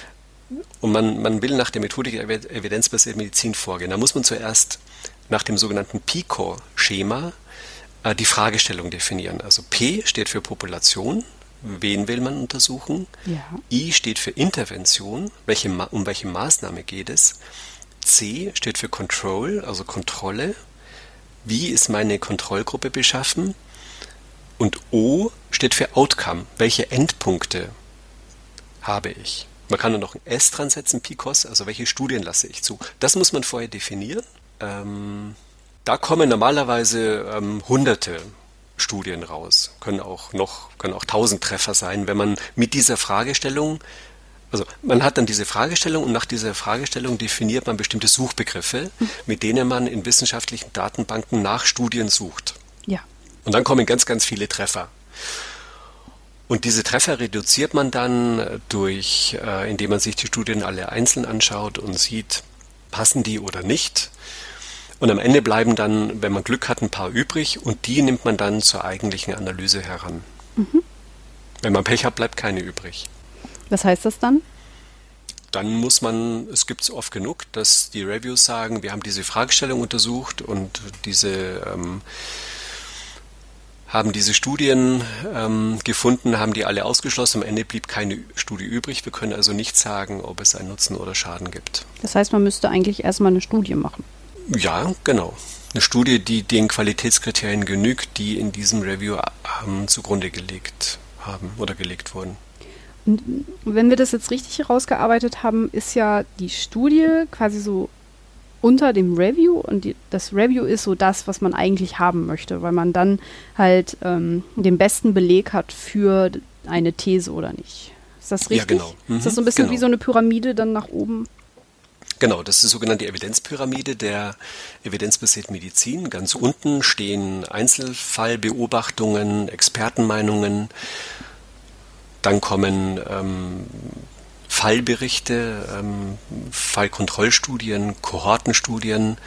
Und man, man will nach der Methodik der evidenzbasierten Medizin vorgehen. Da muss man zuerst nach dem sogenannten PICO-Schema äh, die Fragestellung definieren. Also P steht für Population, wen will man untersuchen? Ja. I steht für Intervention, welche, um welche Maßnahme geht es? C steht für Control, also Kontrolle. Wie ist meine Kontrollgruppe beschaffen? Und O steht für Outcome. Welche Endpunkte habe ich? Man kann nur noch ein S dran setzen, PICOS, also welche Studien lasse ich zu. Das muss man vorher definieren. Ähm, da kommen normalerweise ähm, hunderte Studien raus, können auch noch, können auch tausend Treffer sein, wenn man mit dieser Fragestellung, also man hat dann diese Fragestellung und nach dieser Fragestellung definiert man bestimmte Suchbegriffe, mit denen man in wissenschaftlichen Datenbanken nach Studien sucht. Und dann kommen ganz, ganz viele Treffer. Und diese Treffer reduziert man dann durch, äh, indem man sich die Studien alle einzeln anschaut und sieht, passen die oder nicht. Und am Ende bleiben dann, wenn man Glück hat, ein paar übrig und die nimmt man dann zur eigentlichen Analyse heran. Mhm. Wenn man Pech hat, bleibt keine übrig. Was heißt das dann? Dann muss man, es gibt es oft genug, dass die Reviews sagen, wir haben diese Fragestellung untersucht und diese ähm, haben diese Studien ähm, gefunden, haben die alle ausgeschlossen. Am Ende blieb keine Studie übrig. Wir können also nicht sagen, ob es einen Nutzen oder Schaden gibt. Das heißt, man müsste eigentlich erstmal eine Studie machen. Ja, genau. Eine Studie, die den Qualitätskriterien genügt, die in diesem Review ähm, zugrunde gelegt haben oder gelegt wurden. Und wenn wir das jetzt richtig herausgearbeitet haben, ist ja die Studie quasi so unter dem Review und die, das Review ist so das, was man eigentlich haben möchte, weil man dann halt ähm, den besten Beleg hat für eine These oder nicht. Ist das richtig? Ja, genau. Mhm, ist das so ein bisschen genau. wie so eine Pyramide dann nach oben? Genau, das ist die sogenannte Evidenzpyramide der evidenzbasierten Medizin. Ganz unten stehen Einzelfallbeobachtungen, Expertenmeinungen. Dann kommen ähm, Fallberichte, ähm, Fallkontrollstudien, Kohortenstudien.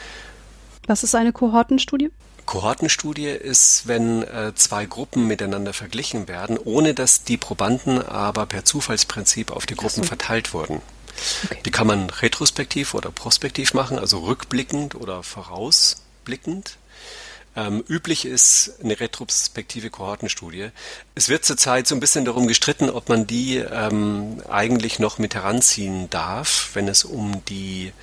Was ist eine Kohortenstudie? Kohortenstudie ist, wenn äh, zwei Gruppen miteinander verglichen werden, ohne dass die Probanden aber per Zufallsprinzip auf die Gruppen so. verteilt wurden. Okay. Die kann man retrospektiv oder prospektiv machen, also rückblickend oder vorausblickend. Ähm, üblich ist eine retrospektive Kohortenstudie. Es wird zurzeit so ein bisschen darum gestritten, ob man die ähm, eigentlich noch mit heranziehen darf, wenn es um die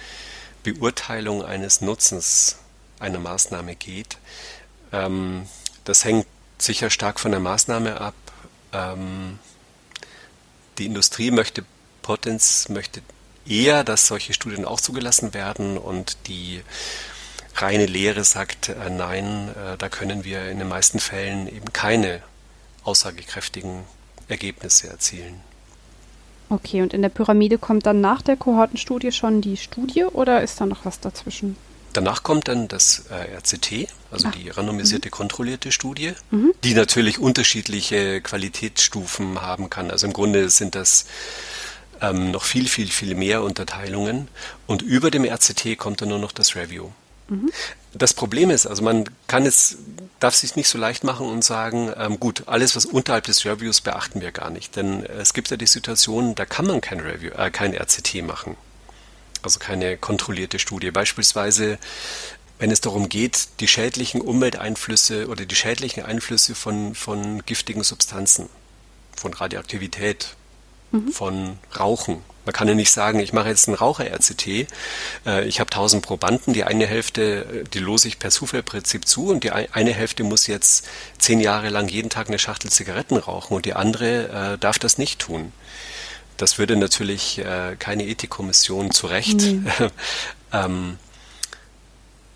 Beurteilung eines Nutzens einer Maßnahme geht. Ähm, das hängt sicher stark von der Maßnahme ab. Ähm, die Industrie möchte Potenz möchte eher, dass solche Studien auch zugelassen werden und die reine Lehre sagt, äh, nein, äh, da können wir in den meisten Fällen eben keine aussagekräftigen Ergebnisse erzielen. Okay, und in der Pyramide kommt dann nach der Kohortenstudie schon die Studie oder ist da noch was dazwischen? Danach kommt dann das äh, RCT, also Ach. die randomisierte mhm. kontrollierte Studie, mhm. die natürlich unterschiedliche Qualitätsstufen haben kann. Also im Grunde sind das ähm, noch viel, viel, viel mehr Unterteilungen. Und über dem RCT kommt dann nur noch das Review. Mhm. Das Problem ist, also man kann es, darf sich nicht so leicht machen und sagen, ähm, gut, alles was unterhalb des Reviews beachten wir gar nicht, denn es gibt ja die Situation, da kann man kein Review, äh, kein RCT machen, also keine kontrollierte Studie. Beispielsweise, wenn es darum geht, die schädlichen Umwelteinflüsse oder die schädlichen Einflüsse von von giftigen Substanzen, von Radioaktivität, mhm. von Rauchen. Man kann ja nicht sagen, ich mache jetzt ein Raucher-RCT, äh, ich habe 1000 Probanden, die eine Hälfte, äh, die lose ich per Zufallprinzip zu und die eine Hälfte muss jetzt zehn Jahre lang jeden Tag eine Schachtel Zigaretten rauchen und die andere äh, darf das nicht tun. Das würde natürlich keine Ethikkommission zu Recht mhm. ähm,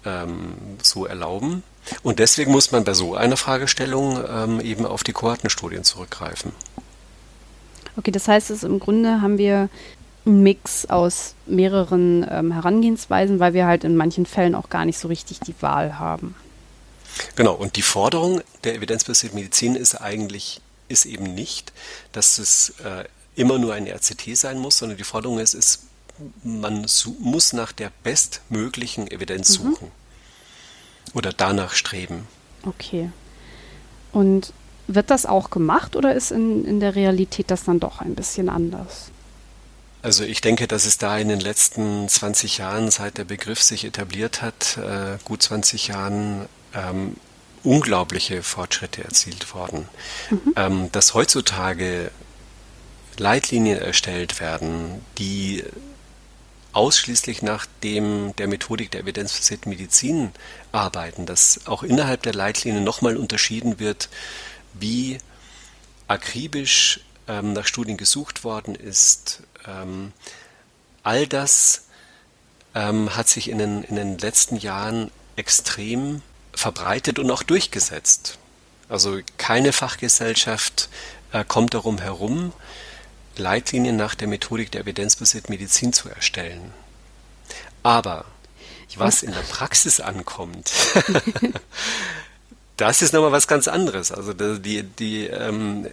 ähm, so erlauben. Und deswegen muss man bei so einer Fragestellung ähm, eben auf die Kohortenstudien zurückgreifen. Okay, das heißt, es im Grunde haben wir einen Mix aus mehreren ähm, Herangehensweisen, weil wir halt in manchen Fällen auch gar nicht so richtig die Wahl haben. Genau, und die Forderung der evidenzbasierten Medizin ist eigentlich, ist eben nicht, dass es äh, immer nur ein RCT sein muss, sondern die Forderung ist, ist man muss nach der bestmöglichen Evidenz mhm. suchen oder danach streben. Okay. Und wird das auch gemacht oder ist in, in der Realität das dann doch ein bisschen anders? Also ich denke, dass es da in den letzten 20 Jahren, seit der Begriff sich etabliert hat, äh, gut 20 Jahren, ähm, unglaubliche Fortschritte erzielt worden. Mhm. Ähm, dass heutzutage Leitlinien erstellt werden, die ausschließlich nach dem der Methodik der evidenzbasierten Medizin arbeiten, dass auch innerhalb der Leitlinien nochmal unterschieden wird, wie akribisch ähm, nach Studien gesucht worden ist. Ähm, all das ähm, hat sich in den, in den letzten Jahren extrem verbreitet und auch durchgesetzt. Also keine Fachgesellschaft äh, kommt darum herum, Leitlinien nach der Methodik der evidenzbasierten Medizin zu erstellen. Aber was in der Praxis ankommt, das ist nochmal was ganz anderes. Also die, die, ähm,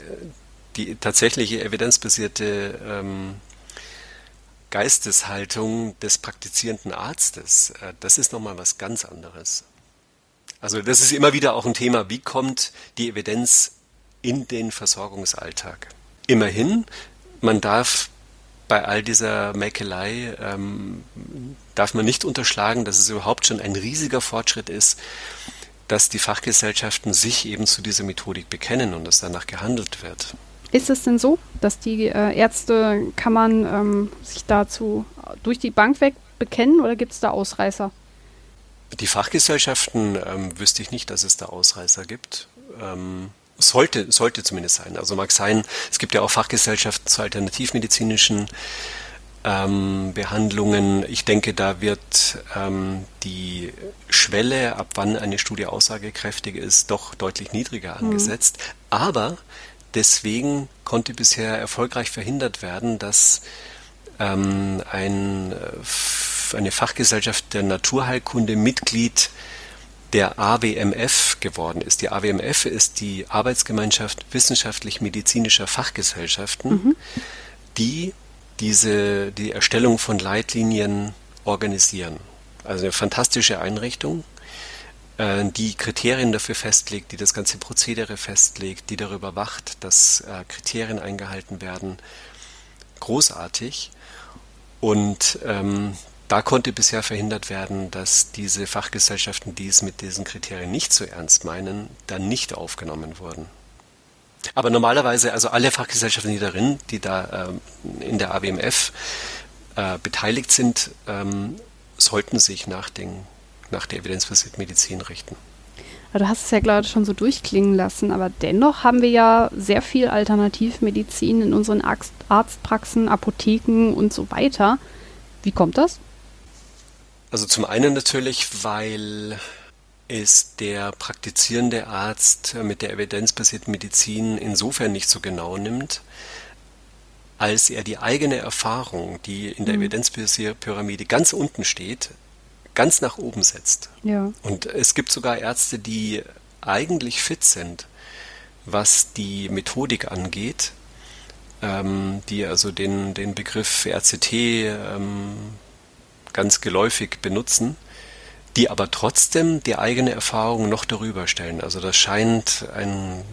die tatsächliche evidenzbasierte ähm, Geisteshaltung des praktizierenden Arztes, äh, das ist nochmal was ganz anderes. Also das ist immer wieder auch ein Thema, wie kommt die Evidenz in den Versorgungsalltag? Immerhin, man darf bei all dieser Mäkelei, ähm, darf man nicht unterschlagen, dass es überhaupt schon ein riesiger Fortschritt ist, dass die Fachgesellschaften sich eben zu dieser Methodik bekennen und dass danach gehandelt wird. Ist es denn so, dass die äh, Ärztekammern ähm, sich dazu durch die Bank weg bekennen oder gibt es da Ausreißer? Die Fachgesellschaften ähm, wüsste ich nicht, dass es da Ausreißer gibt. Ähm, sollte, sollte zumindest sein. Also mag sein, es gibt ja auch Fachgesellschaften zu alternativmedizinischen ähm, Behandlungen. Ich denke, da wird ähm, die Schwelle, ab wann eine Studie aussagekräftig ist, doch deutlich niedriger mhm. angesetzt. Mhm. Aber deswegen konnte bisher erfolgreich verhindert werden, dass ähm, ein, äh, eine Fachgesellschaft der Naturheilkunde Mitglied der AWMF geworden ist. Die AWMF ist die Arbeitsgemeinschaft wissenschaftlich-medizinischer Fachgesellschaften, mhm. die diese, die Erstellung von Leitlinien organisieren. Also eine fantastische Einrichtung, die Kriterien dafür festlegt, die das ganze Prozedere festlegt, die darüber wacht, dass äh, Kriterien eingehalten werden. Großartig. Und ähm, da konnte bisher verhindert werden, dass diese Fachgesellschaften, die es mit diesen Kriterien nicht so ernst meinen, dann nicht aufgenommen wurden. Aber normalerweise, also alle Fachgesellschaften, die darin, die da ähm, in der AWMF äh, beteiligt sind, ähm, sollten sich nach, den, nach der evidenzbasierten Medizin richten. Du hast es ja gerade schon so durchklingen lassen, aber dennoch haben wir ja sehr viel Alternativmedizin in unseren Arztpraxen, Apotheken und so weiter. Wie kommt das? Also zum einen natürlich, weil ist der praktizierende Arzt mit der evidenzbasierten Medizin insofern nicht so genau nimmt, als er die eigene Erfahrung, die in der mhm. Evidenzpyramide ganz unten steht, ganz nach oben setzt. Ja. Und es gibt sogar Ärzte, die eigentlich fit sind, was die Methodik angeht, ähm, die also den, den Begriff RCT ähm, ganz geläufig benutzen die aber trotzdem die eigene Erfahrung noch darüber stellen. Also das scheint ein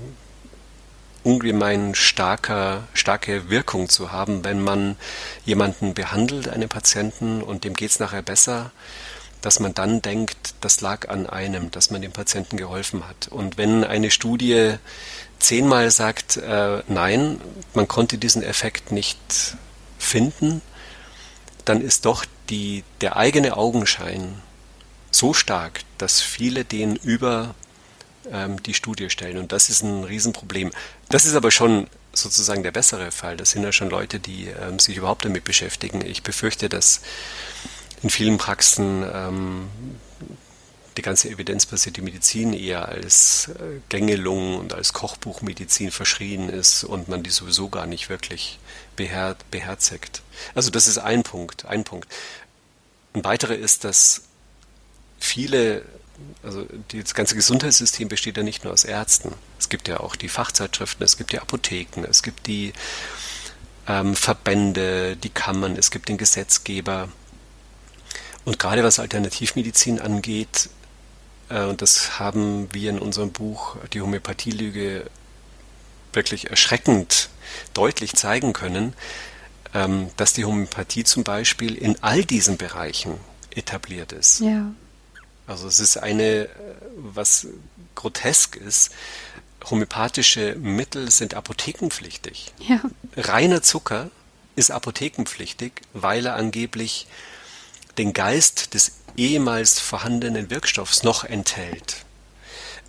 ungemein starker, starke Wirkung zu haben, wenn man jemanden behandelt, einen Patienten, und dem geht es nachher besser, dass man dann denkt, das lag an einem, dass man dem Patienten geholfen hat. Und wenn eine Studie zehnmal sagt, äh, nein, man konnte diesen Effekt nicht finden, dann ist doch die, der eigene Augenschein so stark, dass viele den über ähm, die Studie stellen. Und das ist ein Riesenproblem. Das ist aber schon sozusagen der bessere Fall. Das sind ja schon Leute, die ähm, sich überhaupt damit beschäftigen. Ich befürchte, dass in vielen Praxen ähm, die ganze evidenzbasierte Medizin eher als äh, Gängelung und als Kochbuchmedizin verschrien ist und man die sowieso gar nicht wirklich beher beherzigt. Also das ist ein Punkt, ein Punkt. Ein weiterer ist, dass viele, also das ganze Gesundheitssystem besteht ja nicht nur aus Ärzten. Es gibt ja auch die Fachzeitschriften, es gibt die Apotheken, es gibt die ähm, Verbände, die Kammern, es gibt den Gesetzgeber. Und gerade was Alternativmedizin angeht, äh, und das haben wir in unserem Buch Die Homöopathielüge wirklich erschreckend deutlich zeigen können, ähm, dass die Homöopathie zum Beispiel in all diesen Bereichen etabliert ist. Ja. Also es ist eine, äh, was grotesk ist. Homöopathische Mittel sind apothekenpflichtig. Ja. Reiner Zucker ist apothekenpflichtig, weil er angeblich den Geist des ehemals vorhandenen Wirkstoffs noch enthält.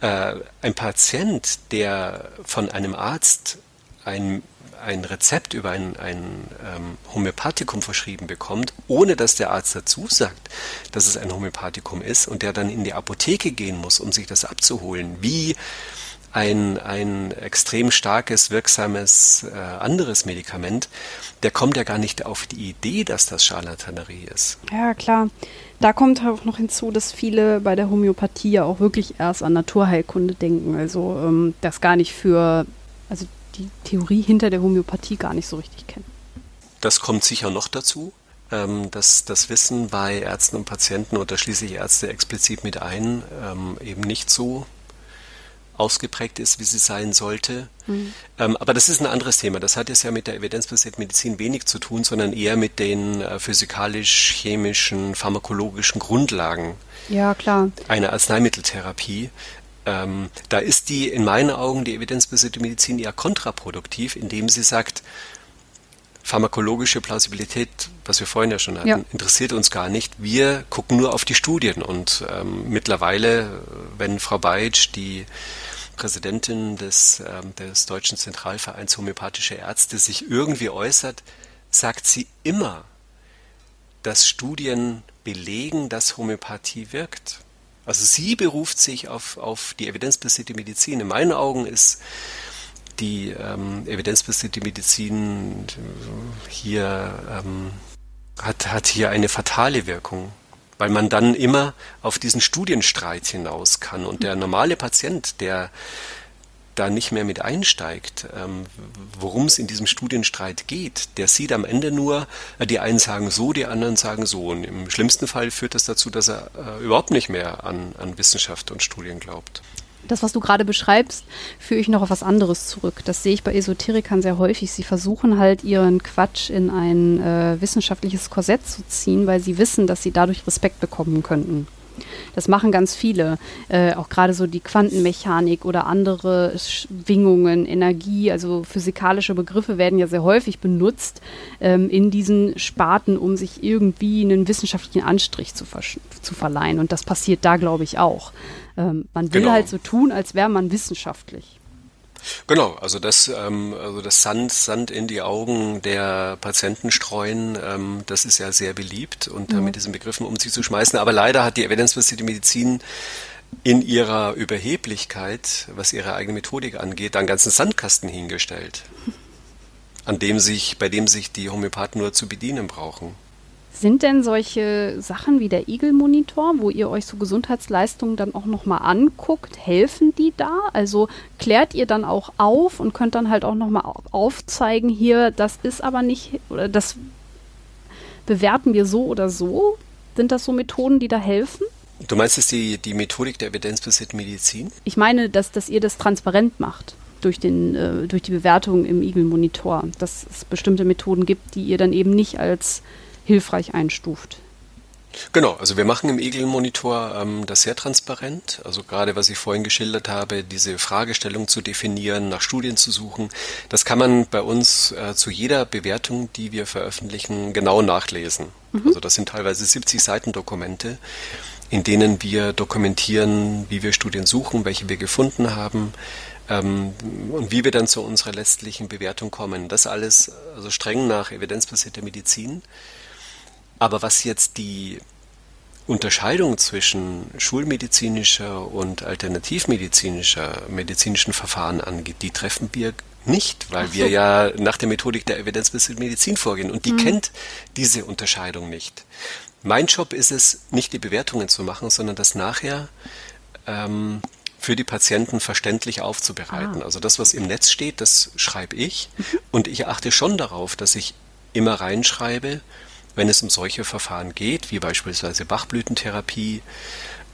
Äh, ein Patient, der von einem Arzt ein ein Rezept über ein, ein ähm, Homöopathikum verschrieben bekommt, ohne dass der Arzt dazu sagt, dass es ein Homöopathikum ist und der dann in die Apotheke gehen muss, um sich das abzuholen, wie ein, ein extrem starkes, wirksames äh, anderes Medikament, der kommt ja gar nicht auf die Idee, dass das Charlatanerie ist. Ja, klar. Da kommt auch noch hinzu, dass viele bei der Homöopathie ja auch wirklich erst an Naturheilkunde denken. Also ähm, das gar nicht für, also die Theorie hinter der Homöopathie gar nicht so richtig kennen. Das kommt sicher noch dazu, ähm, dass das Wissen bei Ärzten und Patienten oder schließlich Ärzte explizit mit ein ähm, eben nicht so ausgeprägt ist, wie sie sein sollte. Mhm. Ähm, aber das ist ein anderes Thema. Das hat jetzt ja mit der evidenzbasierten Medizin wenig zu tun, sondern eher mit den äh, physikalisch-chemischen, pharmakologischen Grundlagen ja, klar. einer Arzneimitteltherapie. Ähm, da ist die in meinen Augen die evidenzbasierte Medizin eher kontraproduktiv, indem sie sagt, pharmakologische Plausibilität, was wir vorhin ja schon hatten, ja. interessiert uns gar nicht. Wir gucken nur auf die Studien und ähm, mittlerweile, wenn Frau Beitsch die Präsidentin des, ähm, des Deutschen Zentralvereins Homöopathische Ärzte sich irgendwie äußert, sagt sie immer, dass Studien belegen, dass Homöopathie wirkt. Also sie beruft sich auf, auf die evidenzbasierte Medizin. In meinen Augen ist die ähm, evidenzbasierte Medizin hier ähm, hat, hat hier eine fatale Wirkung, weil man dann immer auf diesen Studienstreit hinaus kann und der normale Patient, der da nicht mehr mit einsteigt, ähm, worum es in diesem Studienstreit geht, der sieht am Ende nur, äh, die einen sagen so, die anderen sagen so. Und im schlimmsten Fall führt das dazu, dass er äh, überhaupt nicht mehr an, an Wissenschaft und Studien glaubt das, was du gerade beschreibst, führe ich noch auf was anderes zurück. Das sehe ich bei Esoterikern sehr häufig. Sie versuchen halt ihren Quatsch in ein äh, wissenschaftliches Korsett zu ziehen, weil sie wissen, dass sie dadurch Respekt bekommen könnten. Das machen ganz viele, äh, auch gerade so die Quantenmechanik oder andere Schwingungen, Energie, also physikalische Begriffe werden ja sehr häufig benutzt ähm, in diesen Sparten, um sich irgendwie einen wissenschaftlichen Anstrich zu, zu verleihen. Und das passiert da, glaube ich, auch. Ähm, man will genau. halt so tun, als wäre man wissenschaftlich. Genau, also das, ähm, also das Sand, Sand in die Augen der Patienten streuen, ähm, das ist ja sehr beliebt und mhm. mit diesen Begriffen um sich zu schmeißen. Aber leider hat die evidenzbasierte Medizin in ihrer Überheblichkeit, was ihre eigene Methodik angeht, einen ganzen Sandkasten hingestellt, an dem sich, bei dem sich die Homöopathen nur zu bedienen brauchen. Sind denn solche Sachen wie der Eagle-Monitor, wo ihr euch so Gesundheitsleistungen dann auch nochmal anguckt, helfen die da? Also klärt ihr dann auch auf und könnt dann halt auch nochmal aufzeigen, hier, das ist aber nicht, oder das bewerten wir so oder so? Sind das so Methoden, die da helfen? Du meinst es die, die Methodik der evidenzbasierten Medizin? Ich meine, dass, dass ihr das transparent macht durch, den, äh, durch die Bewertung im Eagle-Monitor, dass es bestimmte Methoden gibt, die ihr dann eben nicht als hilfreich einstuft. Genau, also wir machen im Egel-Monitor ähm, das sehr transparent. Also gerade was ich vorhin geschildert habe, diese Fragestellung zu definieren, nach Studien zu suchen, das kann man bei uns äh, zu jeder Bewertung, die wir veröffentlichen, genau nachlesen. Mhm. Also das sind teilweise 70 Seiten Dokumente, in denen wir dokumentieren, wie wir Studien suchen, welche wir gefunden haben, ähm, und wie wir dann zu unserer letztlichen Bewertung kommen. Das alles also streng nach evidenzbasierter Medizin. Aber was jetzt die Unterscheidung zwischen schulmedizinischer und alternativmedizinischer medizinischen Verfahren angeht, die treffen wir nicht, weil so. wir ja nach der Methodik der evidenzbasierten Medizin vorgehen und die mhm. kennt diese Unterscheidung nicht. Mein Job ist es, nicht die Bewertungen zu machen, sondern das nachher ähm, für die Patienten verständlich aufzubereiten. Ah. Also das, was im Netz steht, das schreibe ich mhm. und ich achte schon darauf, dass ich immer reinschreibe, wenn es um solche Verfahren geht, wie beispielsweise Bachblütentherapie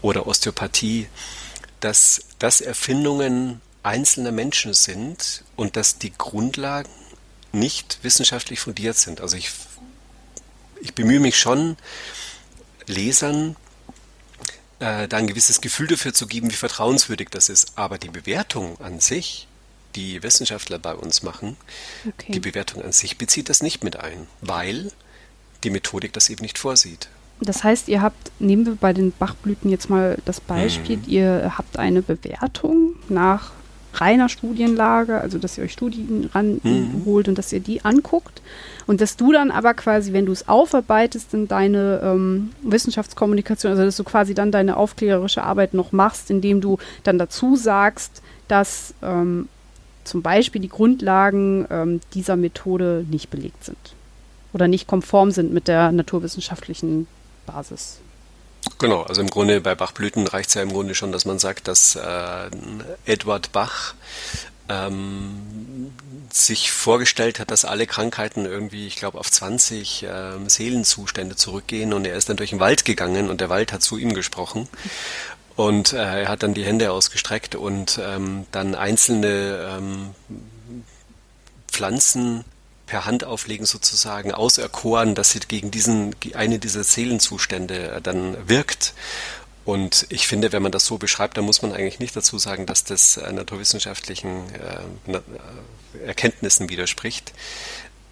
oder Osteopathie, dass das Erfindungen einzelner Menschen sind und dass die Grundlagen nicht wissenschaftlich fundiert sind. Also ich, ich bemühe mich schon, Lesern äh, da ein gewisses Gefühl dafür zu geben, wie vertrauenswürdig das ist. Aber die Bewertung an sich, die Wissenschaftler bei uns machen, okay. die Bewertung an sich bezieht das nicht mit ein, weil die Methodik das eben nicht vorsieht. Das heißt, ihr habt, nehmen wir bei den Bachblüten jetzt mal das Beispiel, mhm. ihr habt eine Bewertung nach reiner Studienlage, also dass ihr euch Studien ranholt mhm. und dass ihr die anguckt und dass du dann aber quasi, wenn du es aufarbeitest in deine ähm, Wissenschaftskommunikation, also dass du quasi dann deine aufklärerische Arbeit noch machst, indem du dann dazu sagst, dass ähm, zum Beispiel die Grundlagen ähm, dieser Methode nicht belegt sind oder nicht konform sind mit der naturwissenschaftlichen Basis. Genau, also im Grunde bei Bachblüten reicht es ja im Grunde schon, dass man sagt, dass äh, Edward Bach ähm, sich vorgestellt hat, dass alle Krankheiten irgendwie, ich glaube, auf 20 ähm, Seelenzustände zurückgehen und er ist dann durch den Wald gegangen und der Wald hat zu ihm gesprochen. Und äh, er hat dann die Hände ausgestreckt und ähm, dann einzelne ähm, Pflanzen per Handauflegen sozusagen auserkoren, dass sie gegen diesen, eine dieser Seelenzustände äh, dann wirkt. Und ich finde, wenn man das so beschreibt, dann muss man eigentlich nicht dazu sagen, dass das äh, naturwissenschaftlichen äh, Erkenntnissen widerspricht.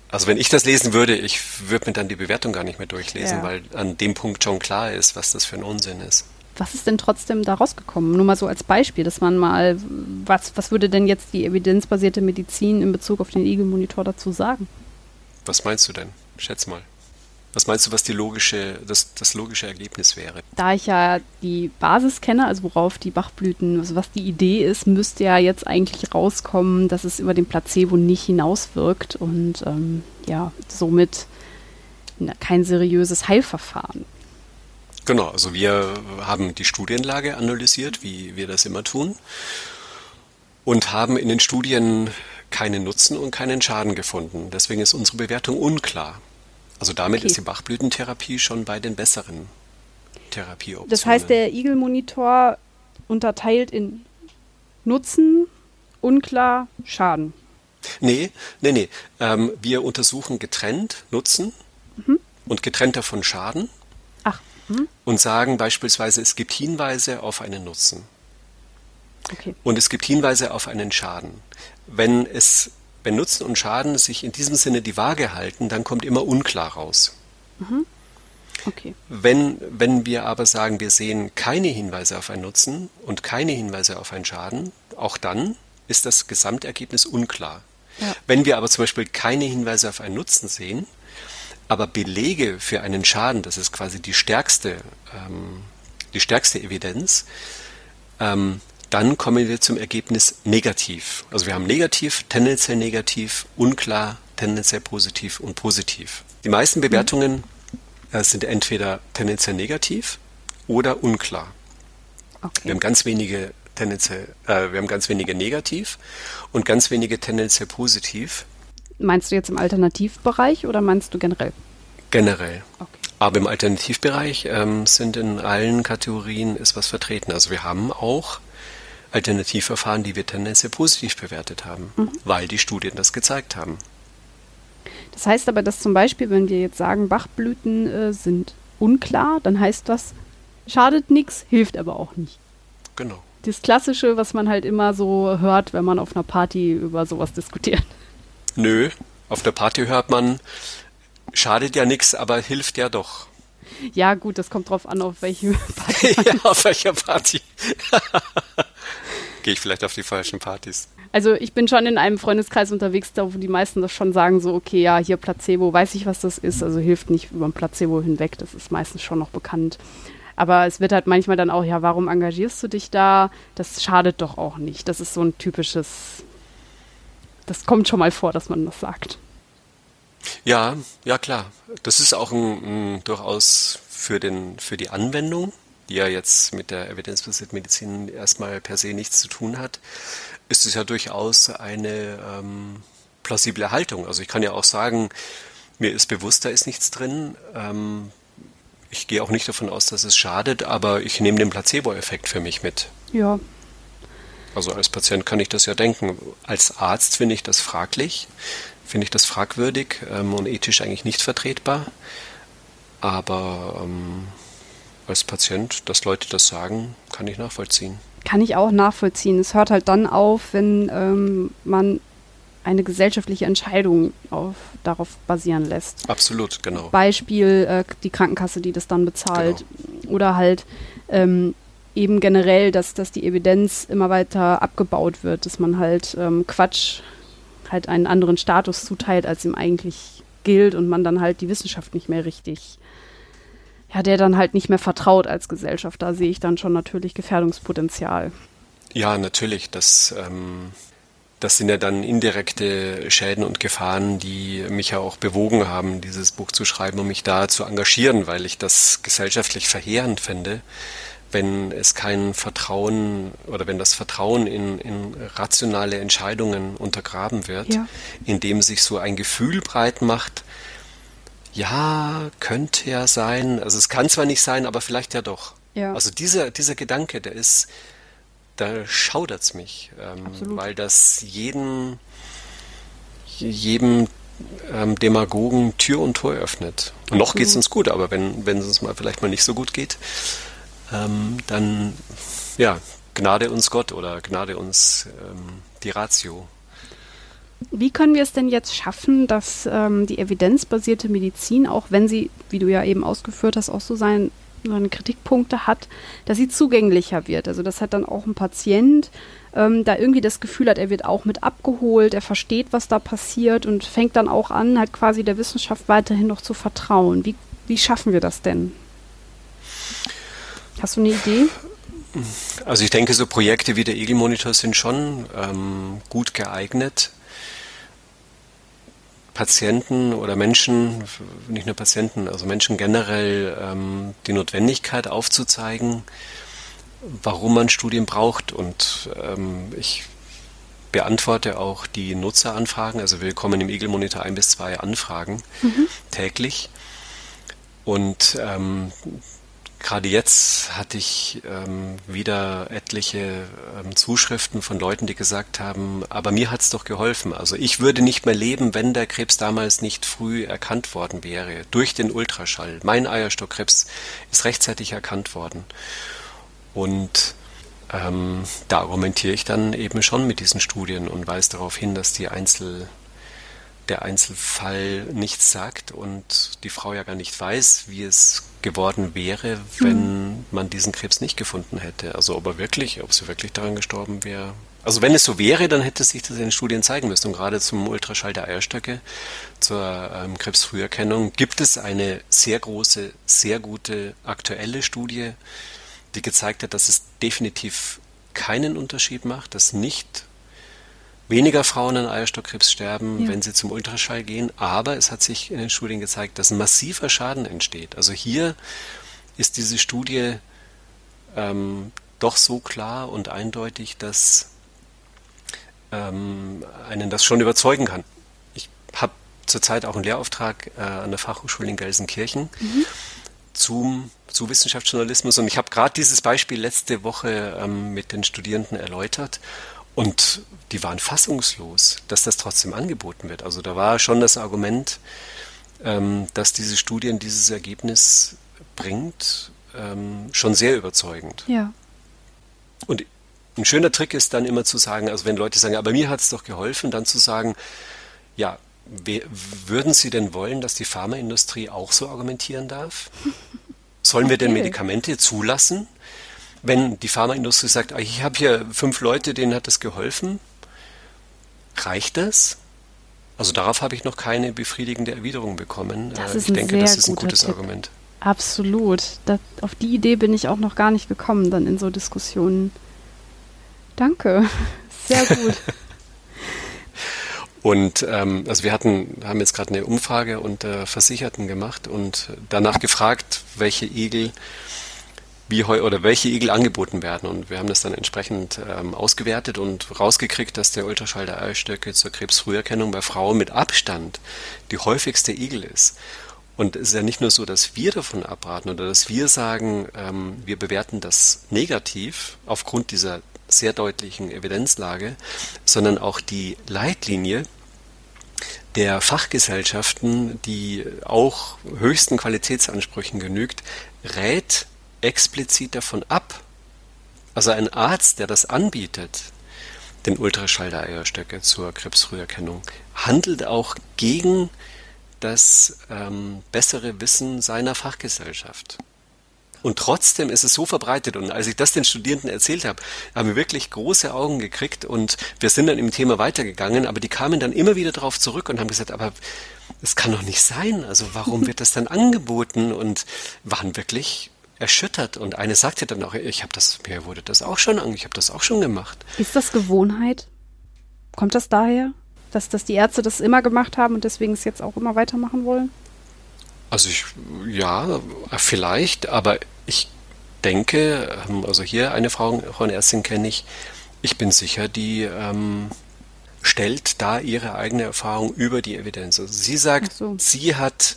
Also wenn ich das lesen würde, ich würde mir dann die Bewertung gar nicht mehr durchlesen, ja. weil an dem Punkt schon klar ist, was das für ein Unsinn ist. Was ist denn trotzdem da rausgekommen? Nur mal so als Beispiel, dass man mal, was, was würde denn jetzt die evidenzbasierte Medizin in Bezug auf den Igel-Monitor dazu sagen? Was meinst du denn? Schätz mal. Was meinst du, was die logische, das, das logische Ergebnis wäre? Da ich ja die Basis kenne, also worauf die Bachblüten, also was die Idee ist, müsste ja jetzt eigentlich rauskommen, dass es über den Placebo nicht hinauswirkt und ähm, ja, somit kein seriöses Heilverfahren. Genau, also wir haben die Studienlage analysiert, wie wir das immer tun, und haben in den Studien keinen Nutzen und keinen Schaden gefunden. Deswegen ist unsere Bewertung unklar. Also damit okay. ist die Bachblütentherapie schon bei den besseren Therapieoptionen. Das heißt, der Igel-Monitor unterteilt in Nutzen, unklar, Schaden. Nee, nee, nee. Ähm, wir untersuchen getrennt Nutzen mhm. und getrennt davon Schaden. Mhm. Und sagen beispielsweise, es gibt Hinweise auf einen Nutzen. Okay. Und es gibt Hinweise auf einen Schaden. Wenn es wenn Nutzen und Schaden sich in diesem Sinne die Waage halten, dann kommt immer unklar raus. Mhm. Okay. Wenn, wenn wir aber sagen, wir sehen keine Hinweise auf einen Nutzen und keine Hinweise auf einen Schaden, auch dann ist das Gesamtergebnis unklar. Ja. Wenn wir aber zum Beispiel keine Hinweise auf einen Nutzen sehen, aber Belege für einen Schaden, das ist quasi die stärkste, ähm, die stärkste Evidenz, ähm, dann kommen wir zum Ergebnis negativ. Also wir haben negativ, tendenziell negativ, unklar, tendenziell positiv und positiv. Die meisten mhm. Bewertungen äh, sind entweder tendenziell negativ oder unklar. Okay. Wir haben ganz wenige tendenziell, äh, wir haben ganz wenige negativ und ganz wenige tendenziell positiv. Meinst du jetzt im Alternativbereich oder meinst du generell? Generell. Okay. Aber im Alternativbereich ähm, sind in allen Kategorien ist was vertreten. Also wir haben auch Alternativverfahren, die wir tendenziell positiv bewertet haben, mhm. weil die Studien das gezeigt haben. Das heißt aber, dass zum Beispiel, wenn wir jetzt sagen, Bachblüten äh, sind unklar, dann heißt das, schadet nichts, hilft aber auch nicht. Genau. Das Klassische, was man halt immer so hört, wenn man auf einer Party über sowas diskutiert. Nö, auf der Party hört man, schadet ja nichts, aber hilft ja doch. Ja, gut, das kommt drauf an, auf welche Party. ja, auf welcher Party. Gehe ich vielleicht auf die falschen Partys. Also ich bin schon in einem Freundeskreis unterwegs, da wo die meisten das schon sagen, so, okay, ja, hier Placebo, weiß ich, was das ist, also hilft nicht über ein Placebo hinweg, das ist meistens schon noch bekannt. Aber es wird halt manchmal dann auch, ja, warum engagierst du dich da? Das schadet doch auch nicht. Das ist so ein typisches, das kommt schon mal vor, dass man das sagt. Ja, ja klar. Das ist auch ein, ein durchaus für, den, für die Anwendung, die ja jetzt mit der evidenzbasierten Medizin erstmal per se nichts zu tun hat, ist es ja durchaus eine ähm, plausible Haltung. Also ich kann ja auch sagen, mir ist bewusst, da ist nichts drin. Ähm, ich gehe auch nicht davon aus, dass es schadet, aber ich nehme den Placebo-Effekt für mich mit. Ja. Also als Patient kann ich das ja denken. Als Arzt finde ich das fraglich finde ich das fragwürdig ähm, und ethisch eigentlich nicht vertretbar. Aber ähm, als Patient, dass Leute das sagen, kann ich nachvollziehen. Kann ich auch nachvollziehen. Es hört halt dann auf, wenn ähm, man eine gesellschaftliche Entscheidung auf, darauf basieren lässt. Absolut, genau. Beispiel äh, die Krankenkasse, die das dann bezahlt. Genau. Oder halt ähm, eben generell, dass, dass die Evidenz immer weiter abgebaut wird, dass man halt ähm, Quatsch halt einen anderen Status zuteilt, als ihm eigentlich gilt und man dann halt die Wissenschaft nicht mehr richtig, ja, der dann halt nicht mehr vertraut als Gesellschaft. Da sehe ich dann schon natürlich Gefährdungspotenzial. Ja, natürlich. Das, ähm, das sind ja dann indirekte Schäden und Gefahren, die mich ja auch bewogen haben, dieses Buch zu schreiben, um mich da zu engagieren, weil ich das gesellschaftlich verheerend finde wenn es kein Vertrauen oder wenn das Vertrauen in, in rationale Entscheidungen untergraben wird, ja. indem sich so ein Gefühl breit macht, ja, könnte ja sein, also es kann zwar nicht sein, aber vielleicht ja doch. Ja. Also dieser, dieser Gedanke, der ist, da schaudert es mich, ähm, weil das jeden, jedem ähm, Demagogen Tür und Tor öffnet. Und noch geht es uns gut, aber wenn, wenn es uns mal vielleicht mal nicht so gut geht, ähm, dann ja, gnade uns Gott oder gnade uns ähm, die Ratio. Wie können wir es denn jetzt schaffen, dass ähm, die evidenzbasierte Medizin, auch wenn sie, wie du ja eben ausgeführt hast, auch so sein seine Kritikpunkte hat, dass sie zugänglicher wird. Also das hat dann auch ein Patient ähm, da irgendwie das Gefühl hat, er wird auch mit abgeholt, er versteht, was da passiert und fängt dann auch an, halt quasi der Wissenschaft weiterhin noch zu vertrauen. Wie, wie schaffen wir das denn? Hast du eine Idee? Also ich denke, so Projekte wie der Eagle-Monitor sind schon ähm, gut geeignet, Patienten oder Menschen, nicht nur Patienten, also Menschen generell ähm, die Notwendigkeit aufzuzeigen, warum man Studien braucht. Und ähm, ich beantworte auch die Nutzeranfragen. Also wir bekommen im Eagle Monitor ein bis zwei Anfragen mhm. täglich. Und ähm, Gerade jetzt hatte ich ähm, wieder etliche ähm, Zuschriften von Leuten, die gesagt haben, aber mir hat's doch geholfen. Also ich würde nicht mehr leben, wenn der Krebs damals nicht früh erkannt worden wäre, durch den Ultraschall. Mein Eierstockkrebs ist rechtzeitig erkannt worden. Und ähm, da argumentiere ich dann eben schon mit diesen Studien und weise darauf hin, dass die Einzel der Einzelfall nichts sagt und die Frau ja gar nicht weiß, wie es geworden wäre, wenn man diesen Krebs nicht gefunden hätte. Also ob er wirklich, ob sie wirklich daran gestorben wäre. Also wenn es so wäre, dann hätte sich das in den Studien zeigen müssen. Und gerade zum Ultraschall der Eierstöcke, zur ähm, Krebsfrüherkennung, gibt es eine sehr große, sehr gute aktuelle Studie, die gezeigt hat, dass es definitiv keinen Unterschied macht, dass nicht weniger Frauen an Eierstockkrebs sterben, ja. wenn sie zum Ultraschall gehen, aber es hat sich in den Studien gezeigt, dass ein massiver Schaden entsteht. Also hier ist diese Studie ähm, doch so klar und eindeutig, dass ähm, einen das schon überzeugen kann. Ich habe zurzeit auch einen Lehrauftrag äh, an der Fachhochschule in Gelsenkirchen. Mhm. Zum, zu Wissenschaftsjournalismus und ich habe gerade dieses Beispiel letzte Woche ähm, mit den Studierenden erläutert und die waren fassungslos, dass das trotzdem angeboten wird. Also da war schon das Argument, ähm, dass diese Studien dieses Ergebnis bringt, ähm, schon sehr überzeugend. Ja. Und ein schöner Trick ist dann immer zu sagen, also wenn Leute sagen, aber mir hat es doch geholfen, dann zu sagen, ja, würden Sie denn wollen, dass die Pharmaindustrie auch so argumentieren darf? Sollen okay. wir denn Medikamente zulassen, wenn die Pharmaindustrie sagt, ah, ich habe hier fünf Leute, denen hat das geholfen, reicht das? Also darauf habe ich noch keine befriedigende Erwiderung bekommen. Das äh, ich denke, das ist ein gutes Tipp. Argument. Absolut. Das, auf die Idee bin ich auch noch gar nicht gekommen, dann in so Diskussionen. Danke. Sehr gut. Und ähm, also wir hatten, haben jetzt gerade eine Umfrage unter Versicherten gemacht und danach gefragt, welche Igel wie oder welche Igel angeboten werden. Und wir haben das dann entsprechend ähm, ausgewertet und rausgekriegt, dass der Ultraschall der Eierstöcke zur Krebsfrüherkennung bei Frauen mit Abstand die häufigste Igel ist. Und es ist ja nicht nur so, dass wir davon abraten oder dass wir sagen, ähm, wir bewerten das negativ aufgrund dieser sehr deutlichen Evidenzlage, sondern auch die Leitlinie der Fachgesellschaften, die auch höchsten Qualitätsansprüchen genügt, rät explizit davon ab, also ein Arzt, der das anbietet, den Ultraschall der Eierstöcke zur Krebsfrüherkennung, handelt auch gegen das ähm, bessere Wissen seiner Fachgesellschaft. Und trotzdem ist es so verbreitet. Und als ich das den Studierenden erzählt habe, haben wir wirklich große Augen gekriegt und wir sind dann im Thema weitergegangen, aber die kamen dann immer wieder darauf zurück und haben gesagt, aber es kann doch nicht sein. Also warum wird das dann angeboten? Und waren wirklich erschüttert und eine sagte dann auch, ich habe das, mir wurde das auch schon an, ich habe das auch schon gemacht. Ist das Gewohnheit? Kommt das daher, dass, dass die Ärzte das immer gemacht haben und deswegen es jetzt auch immer weitermachen wollen? Also ich, ja, vielleicht, aber ich denke, ähm, also hier eine Frau, Frauenärztin kenne ich, ich bin sicher, die ähm, stellt da ihre eigene Erfahrung über die Evidenz. Also sie sagt, so. sie hat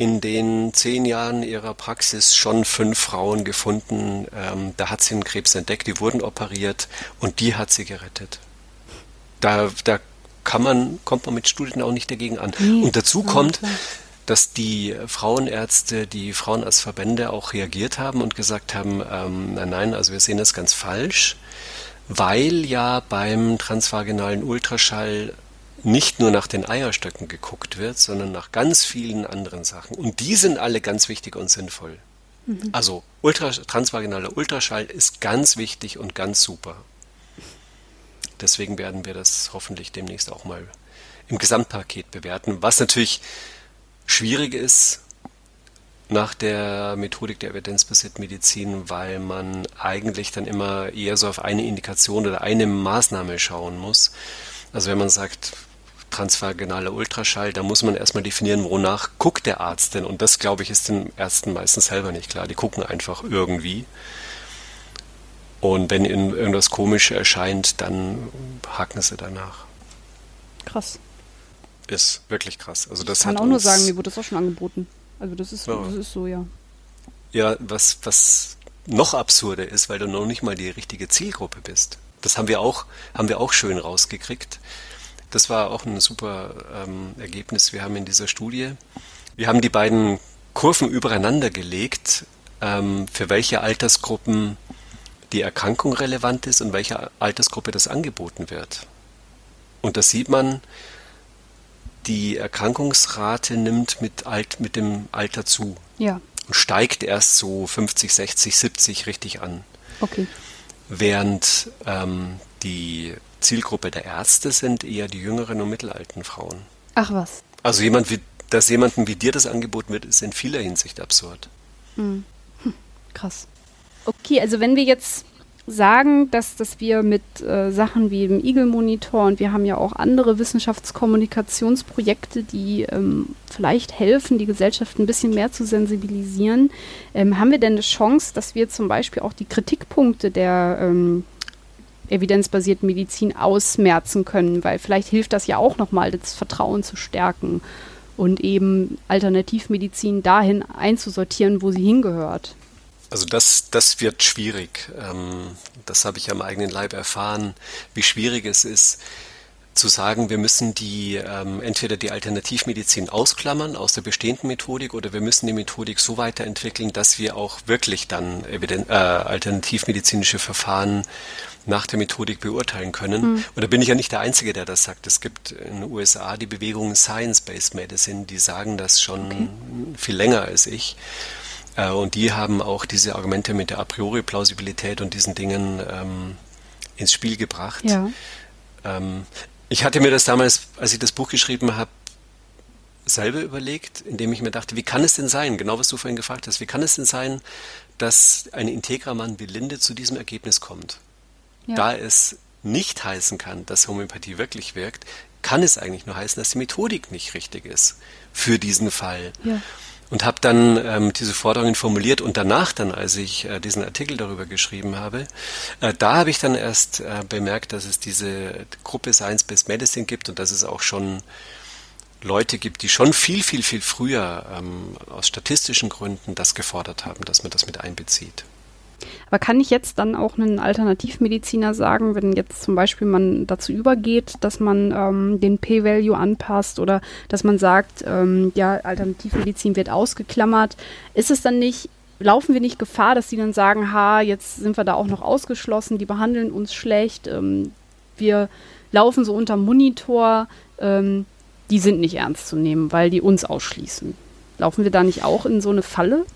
in den zehn Jahren ihrer Praxis schon fünf Frauen gefunden. Ähm, da hat sie einen Krebs entdeckt, die wurden operiert und die hat sie gerettet. Da, da kann man, kommt man mit Studien auch nicht dagegen an. Nee, und dazu kommt, dass die Frauenärzte, die Frauenarztverbände auch reagiert haben und gesagt haben, ähm, nein, nein, also wir sehen das ganz falsch, weil ja beim transvaginalen Ultraschall nicht nur nach den Eierstöcken geguckt wird, sondern nach ganz vielen anderen Sachen. Und die sind alle ganz wichtig und sinnvoll. Mhm. Also Ultra, transvaginaler Ultraschall ist ganz wichtig und ganz super. Deswegen werden wir das hoffentlich demnächst auch mal im Gesamtpaket bewerten, was natürlich schwierig ist nach der Methodik der evidenzbasierten Medizin, weil man eigentlich dann immer eher so auf eine Indikation oder eine Maßnahme schauen muss. Also wenn man sagt, transvaginaler Ultraschall, da muss man erstmal definieren, wonach guckt der Arzt denn. Und das, glaube ich, ist den Ärzten meistens selber nicht klar. Die gucken einfach irgendwie. Und wenn ihnen irgendwas komisch erscheint, dann haken sie danach. Krass. Ist wirklich krass. Also das ich kann auch nur sagen, mir wurde das auch schon angeboten. Also das ist, ja. das ist so, ja. Ja, was, was noch absurder ist, weil du noch nicht mal die richtige Zielgruppe bist. Das haben wir auch, haben wir auch schön rausgekriegt. Das war auch ein super ähm, Ergebnis. Wir haben in dieser Studie, wir haben die beiden Kurven übereinander gelegt, ähm, für welche Altersgruppen die Erkrankung relevant ist und welcher Altersgruppe das angeboten wird. Und da sieht man, die Erkrankungsrate nimmt mit, Alt, mit dem Alter zu. Ja. Und steigt erst so 50, 60, 70 richtig an. Okay. Während ähm, die Zielgruppe der Ärzte sind eher die jüngeren und mittelalten Frauen. Ach was. Also jemand wie, dass jemandem wie dir das angeboten wird, ist in vieler Hinsicht absurd. Hm. Hm. Krass. Okay, also wenn wir jetzt sagen, dass, dass wir mit äh, Sachen wie dem Eagle-Monitor und wir haben ja auch andere Wissenschaftskommunikationsprojekte, die ähm, vielleicht helfen, die Gesellschaft ein bisschen mehr zu sensibilisieren. Ähm, haben wir denn eine Chance, dass wir zum Beispiel auch die Kritikpunkte der ähm, evidenzbasierten Medizin ausmerzen können? Weil vielleicht hilft das ja auch nochmal, das Vertrauen zu stärken und eben Alternativmedizin dahin einzusortieren, wo sie hingehört. Also das, das wird schwierig. Ähm, das habe ich am eigenen Leib erfahren, wie schwierig es ist, zu sagen, wir müssen die ähm, entweder die Alternativmedizin ausklammern aus der bestehenden Methodik oder wir müssen die Methodik so weiterentwickeln, dass wir auch wirklich dann Eviden äh, alternativmedizinische Verfahren nach der Methodik beurteilen können. Mhm. Und da bin ich ja nicht der Einzige, der das sagt. Es gibt in den USA die Bewegung Science-Based Medicine, die sagen das schon okay. viel länger als ich. Äh, und die haben auch diese Argumente mit der a priori Plausibilität und diesen Dingen ähm, ins Spiel gebracht. Ja. Ähm, ich hatte mir das damals, als ich das Buch geschrieben habe, selber überlegt, indem ich mir dachte, wie kann es denn sein, genau was du vorhin gefragt hast, wie kann es denn sein, dass ein Integramann wie Linde zu diesem Ergebnis kommt? Ja. Da es nicht heißen kann, dass Homöopathie wirklich wirkt, kann es eigentlich nur heißen, dass die Methodik nicht richtig ist für diesen Fall. Ja und habe dann ähm, diese Forderungen formuliert und danach dann, als ich äh, diesen Artikel darüber geschrieben habe, äh, da habe ich dann erst äh, bemerkt, dass es diese Gruppe Science-Based Medicine gibt und dass es auch schon Leute gibt, die schon viel, viel, viel früher ähm, aus statistischen Gründen das gefordert haben, dass man das mit einbezieht. Aber kann ich jetzt dann auch einen Alternativmediziner sagen, wenn jetzt zum Beispiel man dazu übergeht, dass man ähm, den P-Value anpasst oder dass man sagt, ähm, ja, Alternativmedizin wird ausgeklammert, ist es dann nicht, laufen wir nicht Gefahr, dass die dann sagen, ha, jetzt sind wir da auch noch ausgeschlossen, die behandeln uns schlecht, ähm, wir laufen so unter Monitor, ähm, die sind nicht ernst zu nehmen, weil die uns ausschließen. Laufen wir da nicht auch in so eine Falle?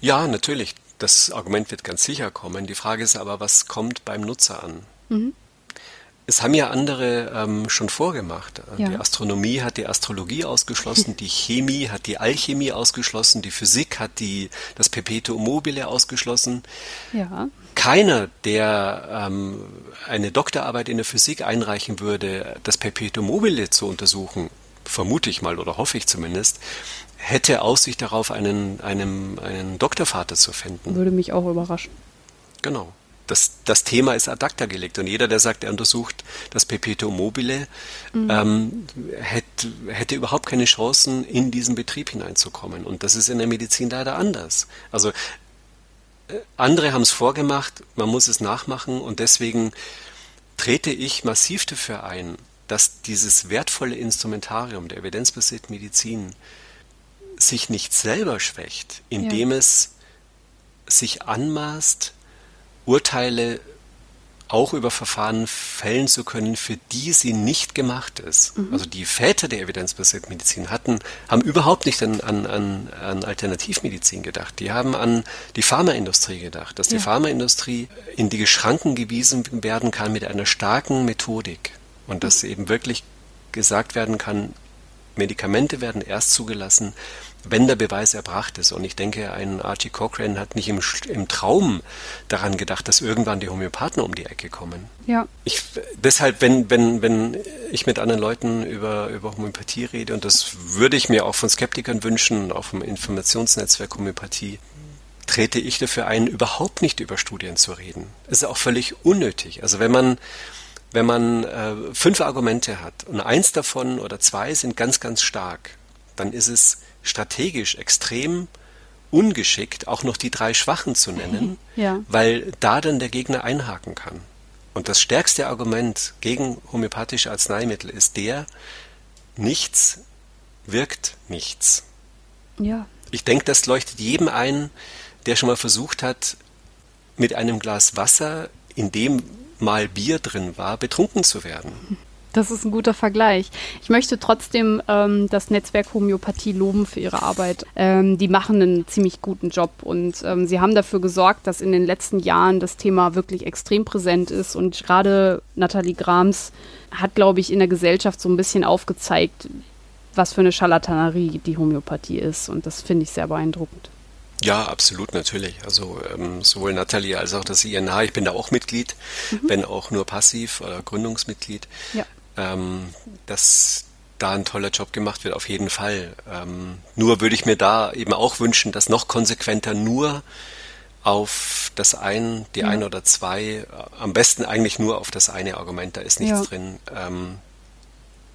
Ja, natürlich. Das Argument wird ganz sicher kommen. Die Frage ist aber, was kommt beim Nutzer an? Mhm. Es haben ja andere ähm, schon vorgemacht. Ja. Die Astronomie hat die Astrologie ausgeschlossen, die Chemie hat die Alchemie ausgeschlossen, die Physik hat die, das Perpetuum mobile ausgeschlossen. Ja. Keiner, der ähm, eine Doktorarbeit in der Physik einreichen würde, das Perpetuum mobile zu untersuchen, vermute ich mal oder hoffe ich zumindest, hätte Aussicht darauf, einen, einen, einen Doktorvater zu finden. Würde mich auch überraschen. Genau. Das, das Thema ist ad acta gelegt und jeder, der sagt, er untersucht das Perpetuum mobile, mhm. ähm, hätte, hätte überhaupt keine Chancen, in diesen Betrieb hineinzukommen. Und das ist in der Medizin leider anders. Also äh, andere haben es vorgemacht, man muss es nachmachen und deswegen trete ich massiv dafür ein, dass dieses wertvolle Instrumentarium der evidenzbasierten Medizin sich nicht selber schwächt, indem ja. es sich anmaßt, Urteile auch über Verfahren fällen zu können, für die sie nicht gemacht ist. Mhm. Also die Väter der evidenzbasierten Medizin hatten, haben überhaupt nicht an, an, an Alternativmedizin gedacht. Die haben an die Pharmaindustrie gedacht, dass die ja. Pharmaindustrie in die Schranken gewiesen werden kann mit einer starken Methodik und dass eben wirklich gesagt werden kann, Medikamente werden erst zugelassen, wenn der Beweis erbracht ist. Und ich denke, ein Archie Cochrane hat nicht im, im Traum daran gedacht, dass irgendwann die Homöopathen um die Ecke kommen. Ja. Ich, deshalb, wenn, wenn, wenn ich mit anderen Leuten über, über Homöopathie rede, und das würde ich mir auch von Skeptikern wünschen, auch vom Informationsnetzwerk Homöopathie, trete ich dafür ein, überhaupt nicht über Studien zu reden. Es ist auch völlig unnötig. Also wenn man wenn man äh, fünf Argumente hat und eins davon oder zwei sind ganz, ganz stark, dann ist es strategisch extrem ungeschickt, auch noch die drei Schwachen zu nennen, ja. weil da dann der Gegner einhaken kann. Und das stärkste Argument gegen homöopathische Arzneimittel ist der, nichts wirkt nichts. Ja. Ich denke, das leuchtet jedem ein, der schon mal versucht hat, mit einem Glas Wasser, in dem mal Bier drin war, betrunken zu werden. Das ist ein guter Vergleich. Ich möchte trotzdem ähm, das Netzwerk Homöopathie loben für ihre Arbeit. Ähm, die machen einen ziemlich guten Job und ähm, sie haben dafür gesorgt, dass in den letzten Jahren das Thema wirklich extrem präsent ist und gerade Nathalie Grams hat, glaube ich, in der Gesellschaft so ein bisschen aufgezeigt, was für eine Scharlatanerie die Homöopathie ist und das finde ich sehr beeindruckend. Ja, absolut, natürlich. Also ähm, sowohl Nathalie als auch das INH, ich bin da auch Mitglied, mhm. wenn auch nur passiv oder Gründungsmitglied. Ja ähm, dass da ein toller Job gemacht wird, auf jeden Fall. Ähm, nur würde ich mir da eben auch wünschen, dass noch konsequenter nur auf das ein, die ja. ein oder zwei, äh, am besten eigentlich nur auf das eine Argument, da ist nichts ja. drin, ähm,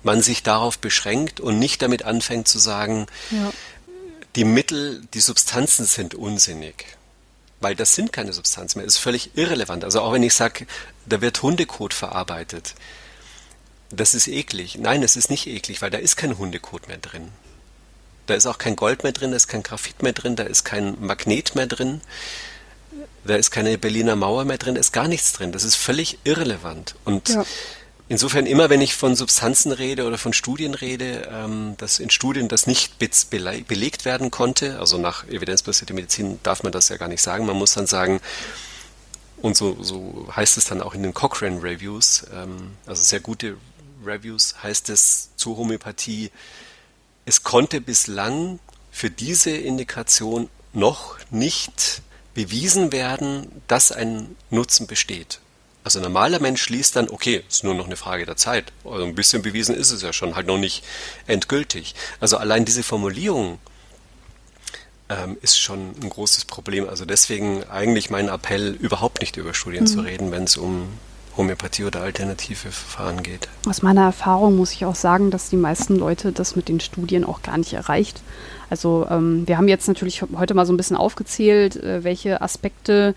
man sich darauf beschränkt und nicht damit anfängt zu sagen, ja. die Mittel, die Substanzen sind unsinnig. Weil das sind keine Substanzen mehr, das ist völlig irrelevant. Also auch wenn ich sage, da wird Hundekot verarbeitet das ist eklig. Nein, es ist nicht eklig, weil da ist kein Hundekot mehr drin. Da ist auch kein Gold mehr drin, da ist kein Graphit mehr drin, da ist kein Magnet mehr drin, da ist keine Berliner Mauer mehr drin, da ist gar nichts drin. Das ist völlig irrelevant. Und ja. insofern immer, wenn ich von Substanzen rede oder von Studien rede, ähm, dass in Studien das nicht belegt werden konnte, also nach evidenzbasierter Medizin darf man das ja gar nicht sagen, man muss dann sagen, und so, so heißt es dann auch in den Cochrane Reviews, ähm, also sehr gute Reviews heißt es zur Homöopathie, es konnte bislang für diese Indikation noch nicht bewiesen werden, dass ein Nutzen besteht. Also ein normaler Mensch liest dann, okay, ist nur noch eine Frage der Zeit. Also ein bisschen bewiesen ist es ja schon, halt noch nicht endgültig. Also allein diese Formulierung ähm, ist schon ein großes Problem. Also deswegen eigentlich mein Appell, überhaupt nicht über Studien mhm. zu reden, wenn es um Homöopathie oder alternative Verfahren geht. Aus meiner Erfahrung muss ich auch sagen, dass die meisten Leute das mit den Studien auch gar nicht erreicht. Also ähm, wir haben jetzt natürlich heute mal so ein bisschen aufgezählt, äh, welche Aspekte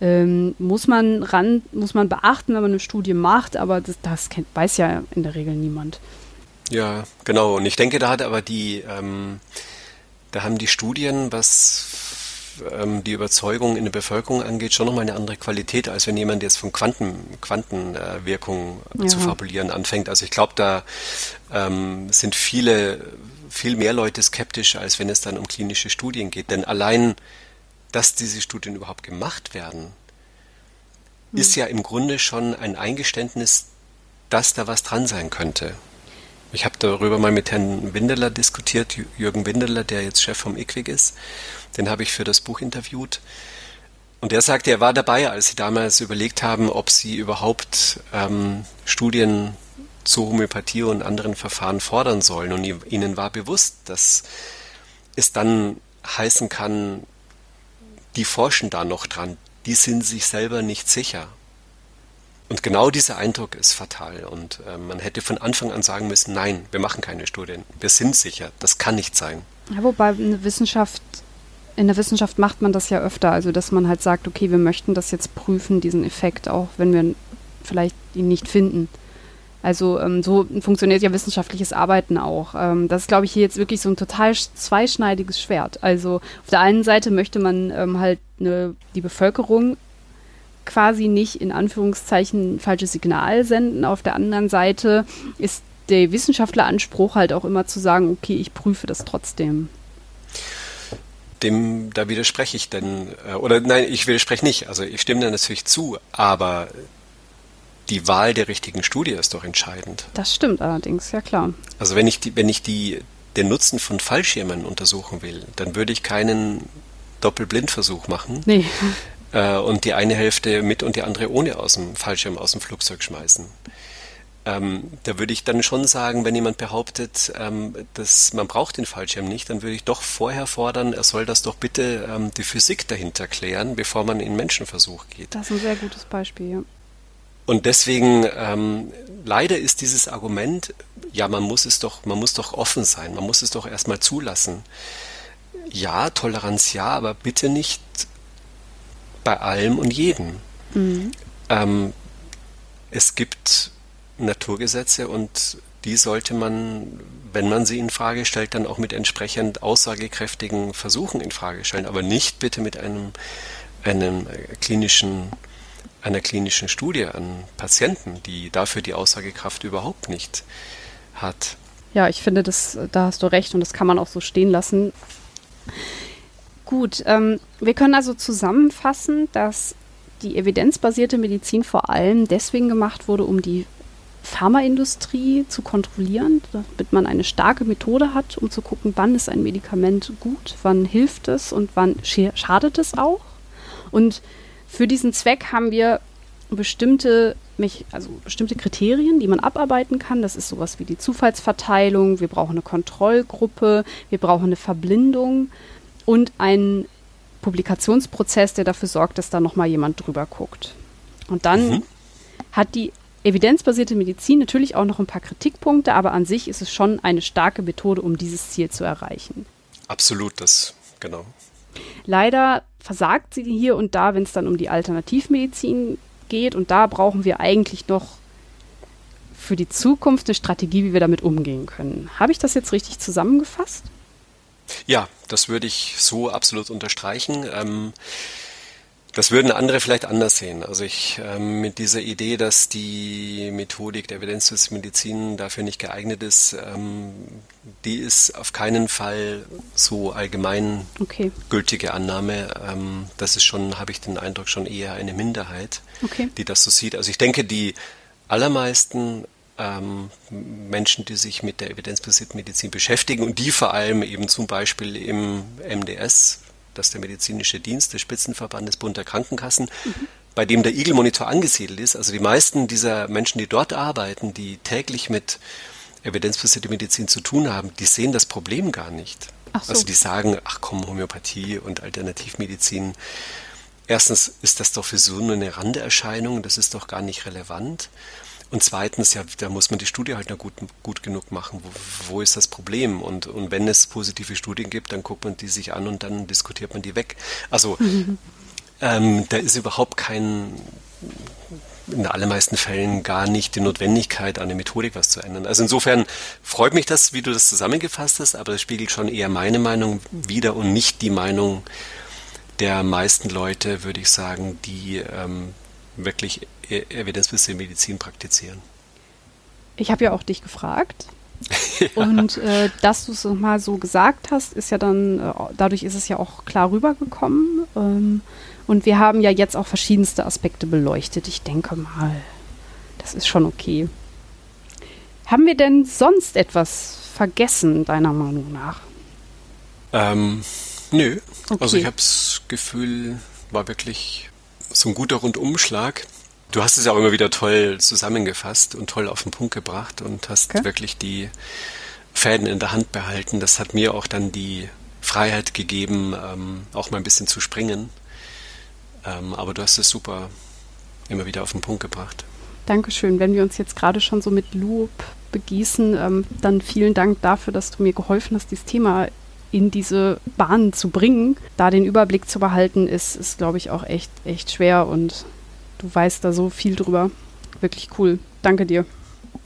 ähm, muss man ran, muss man beachten, wenn man eine Studie macht, aber das, das kennt, weiß ja in der Regel niemand. Ja, genau. Und ich denke, da hat aber die, ähm, da haben die Studien, was ähm, die Überzeugung in der Bevölkerung angeht, schon nochmal eine andere Qualität, als wenn jemand jetzt von Quanten, Quantenwirkung äh, ja. zu fabulieren anfängt. Also ich glaube, da ähm, sind viele, viel mehr Leute skeptisch, als wenn es dann um klinische Studien geht. Denn allein, dass diese Studien überhaupt gemacht werden, mhm. ist ja im Grunde schon ein Eingeständnis, dass da was dran sein könnte. Ich habe darüber mal mit Herrn Windeler diskutiert, Jürgen Windeler, der jetzt Chef vom IQWIG ist. Den habe ich für das Buch interviewt. Und der sagte, er war dabei, als sie damals überlegt haben, ob sie überhaupt ähm, Studien zu Homöopathie und anderen Verfahren fordern sollen. Und ihnen war bewusst, dass es dann heißen kann, die forschen da noch dran, die sind sich selber nicht sicher. Und genau dieser Eindruck ist fatal. Und äh, man hätte von Anfang an sagen müssen, nein, wir machen keine Studien. Wir sind sicher. Das kann nicht sein. Ja, wobei eine Wissenschaft, in der Wissenschaft macht man das ja öfter. Also, dass man halt sagt, okay, wir möchten das jetzt prüfen, diesen Effekt, auch wenn wir vielleicht ihn nicht finden. Also ähm, so funktioniert ja wissenschaftliches Arbeiten auch. Ähm, das ist, glaube ich, hier jetzt wirklich so ein total zweischneidiges Schwert. Also auf der einen Seite möchte man ähm, halt eine, die Bevölkerung quasi nicht in Anführungszeichen ein falsches Signal senden. Auf der anderen Seite ist der Wissenschaftleranspruch halt auch immer zu sagen, okay, ich prüfe das trotzdem. Dem, da widerspreche ich denn, äh, oder nein, ich widerspreche nicht, also ich stimme da natürlich zu, aber die Wahl der richtigen Studie ist doch entscheidend. Das stimmt allerdings, ja klar. Also wenn ich die, wenn ich die, den Nutzen von Fallschirmen untersuchen will, dann würde ich keinen Doppelblindversuch machen. Nee. Äh, und die eine Hälfte mit und die andere ohne aus dem Fallschirm aus dem Flugzeug schmeißen. Ähm, da würde ich dann schon sagen, wenn jemand behauptet, ähm, dass man braucht den Fallschirm nicht, dann würde ich doch vorher fordern, er soll das doch bitte ähm, die Physik dahinter klären, bevor man in Menschenversuch geht. Das ist ein sehr gutes Beispiel, ja. Und deswegen, ähm, leider ist dieses Argument, ja, man muss es doch, man muss doch offen sein, man muss es doch erstmal zulassen. Ja, Toleranz ja, aber bitte nicht bei allem und jedem. Mhm. Ähm, es gibt Naturgesetze und die sollte man, wenn man sie in Frage stellt, dann auch mit entsprechend aussagekräftigen Versuchen in Frage stellen, aber nicht bitte mit einem, einem klinischen, einer klinischen Studie an Patienten, die dafür die Aussagekraft überhaupt nicht hat. Ja, ich finde, das, da hast du recht und das kann man auch so stehen lassen. Gut, ähm, wir können also zusammenfassen, dass die evidenzbasierte Medizin vor allem deswegen gemacht wurde, um die Pharmaindustrie zu kontrollieren, damit man eine starke Methode hat, um zu gucken, wann ist ein Medikament gut, wann hilft es und wann schadet es auch. Und für diesen Zweck haben wir bestimmte, also bestimmte Kriterien, die man abarbeiten kann. Das ist sowas wie die Zufallsverteilung, wir brauchen eine Kontrollgruppe, wir brauchen eine Verblindung und einen Publikationsprozess, der dafür sorgt, dass da nochmal jemand drüber guckt. Und dann mhm. hat die evidenzbasierte Medizin natürlich auch noch ein paar Kritikpunkte, aber an sich ist es schon eine starke Methode, um dieses Ziel zu erreichen. Absolut, das, genau. Leider versagt sie hier und da, wenn es dann um die Alternativmedizin geht. Und da brauchen wir eigentlich noch für die Zukunft eine Strategie, wie wir damit umgehen können. Habe ich das jetzt richtig zusammengefasst? Ja, das würde ich so absolut unterstreichen. Ähm, das würden andere vielleicht anders sehen. Also ich ähm, mit dieser Idee, dass die Methodik der Evidenzmedizin dafür nicht geeignet ist, ähm, die ist auf keinen Fall so allgemein okay. gültige Annahme. Ähm, das ist schon, habe ich den Eindruck, schon eher eine Minderheit, okay. die das so sieht. Also ich denke, die allermeisten ähm, Menschen, die sich mit der evidenzbasierten Medizin beschäftigen und die vor allem eben zum Beispiel im MDS das ist der medizinische Dienst des Spitzenverbandes Bund der Krankenkassen, mhm. bei dem der Eagle-Monitor angesiedelt ist. Also die meisten dieser Menschen, die dort arbeiten, die täglich mit evidenzbasierter Medizin zu tun haben, die sehen das Problem gar nicht. So. Also die sagen, ach komm, Homöopathie und Alternativmedizin. Erstens ist das doch für so eine Randerscheinung, das ist doch gar nicht relevant. Und zweitens, ja, da muss man die Studie halt noch gut, gut genug machen. Wo, wo ist das Problem? Und, und wenn es positive Studien gibt, dann guckt man die sich an und dann diskutiert man die weg. Also mhm. ähm, da ist überhaupt kein, in den allermeisten Fällen gar nicht die Notwendigkeit, an der Methodik was zu ändern. Also insofern freut mich das, wie du das zusammengefasst hast, aber das spiegelt schon eher meine Meinung wider und nicht die Meinung der meisten Leute, würde ich sagen, die ähm, wirklich evidenzbasierte Medizin praktizieren. Ich habe ja auch dich gefragt. ja. Und äh, dass du es mal so gesagt hast, ist ja dann, äh, dadurch ist es ja auch klar rübergekommen. Ähm, und wir haben ja jetzt auch verschiedenste Aspekte beleuchtet. Ich denke mal, das ist schon okay. Haben wir denn sonst etwas vergessen, deiner Meinung nach? Ähm, nö. Okay. Also ich habe das Gefühl, war wirklich so ein guter Rundumschlag. Du hast es ja auch immer wieder toll zusammengefasst und toll auf den Punkt gebracht und hast okay. wirklich die Fäden in der Hand behalten. Das hat mir auch dann die Freiheit gegeben, ähm, auch mal ein bisschen zu springen. Ähm, aber du hast es super immer wieder auf den Punkt gebracht. Dankeschön. Wenn wir uns jetzt gerade schon so mit Loop begießen, ähm, dann vielen Dank dafür, dass du mir geholfen hast, dieses Thema in diese Bahnen zu bringen. Da den Überblick zu behalten, ist, ist glaube ich, auch echt, echt schwer und du weißt da so viel drüber. Wirklich cool. Danke dir.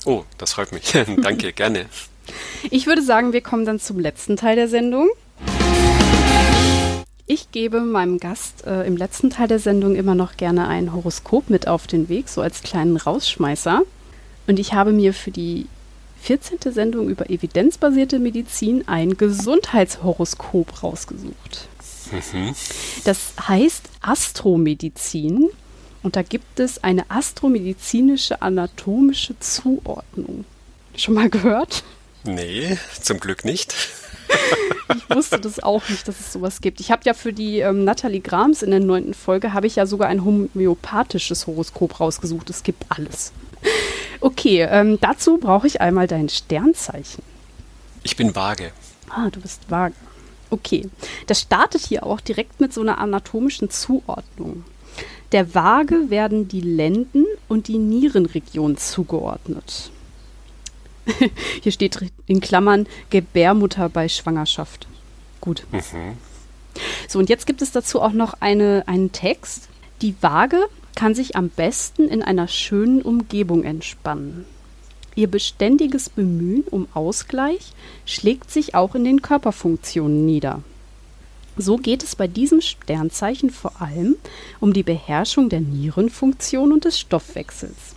Oh, das freut mich. Danke, gerne. Ich würde sagen, wir kommen dann zum letzten Teil der Sendung. Ich gebe meinem Gast äh, im letzten Teil der Sendung immer noch gerne ein Horoskop mit auf den Weg, so als kleinen Rausschmeißer. Und ich habe mir für die 14. Sendung über evidenzbasierte Medizin ein Gesundheitshoroskop rausgesucht. Mhm. Das heißt Astromedizin und da gibt es eine astromedizinische anatomische Zuordnung. Schon mal gehört? Nee, zum Glück nicht. ich wusste das auch nicht, dass es sowas gibt. Ich habe ja für die ähm, Natalie Grams in der neunten Folge, habe ich ja sogar ein homöopathisches Horoskop rausgesucht. Es gibt alles. Okay, ähm, dazu brauche ich einmal dein Sternzeichen. Ich bin vage. Ah, du bist vage. Okay, das startet hier auch direkt mit so einer anatomischen Zuordnung. Der Waage werden die Lenden- und die Nierenregion zugeordnet. Hier steht in Klammern Gebärmutter bei Schwangerschaft. Gut. Mhm. So, und jetzt gibt es dazu auch noch eine, einen Text. Die Waage kann sich am besten in einer schönen Umgebung entspannen. Ihr beständiges Bemühen um Ausgleich schlägt sich auch in den Körperfunktionen nieder. So geht es bei diesem Sternzeichen vor allem um die Beherrschung der Nierenfunktion und des Stoffwechsels.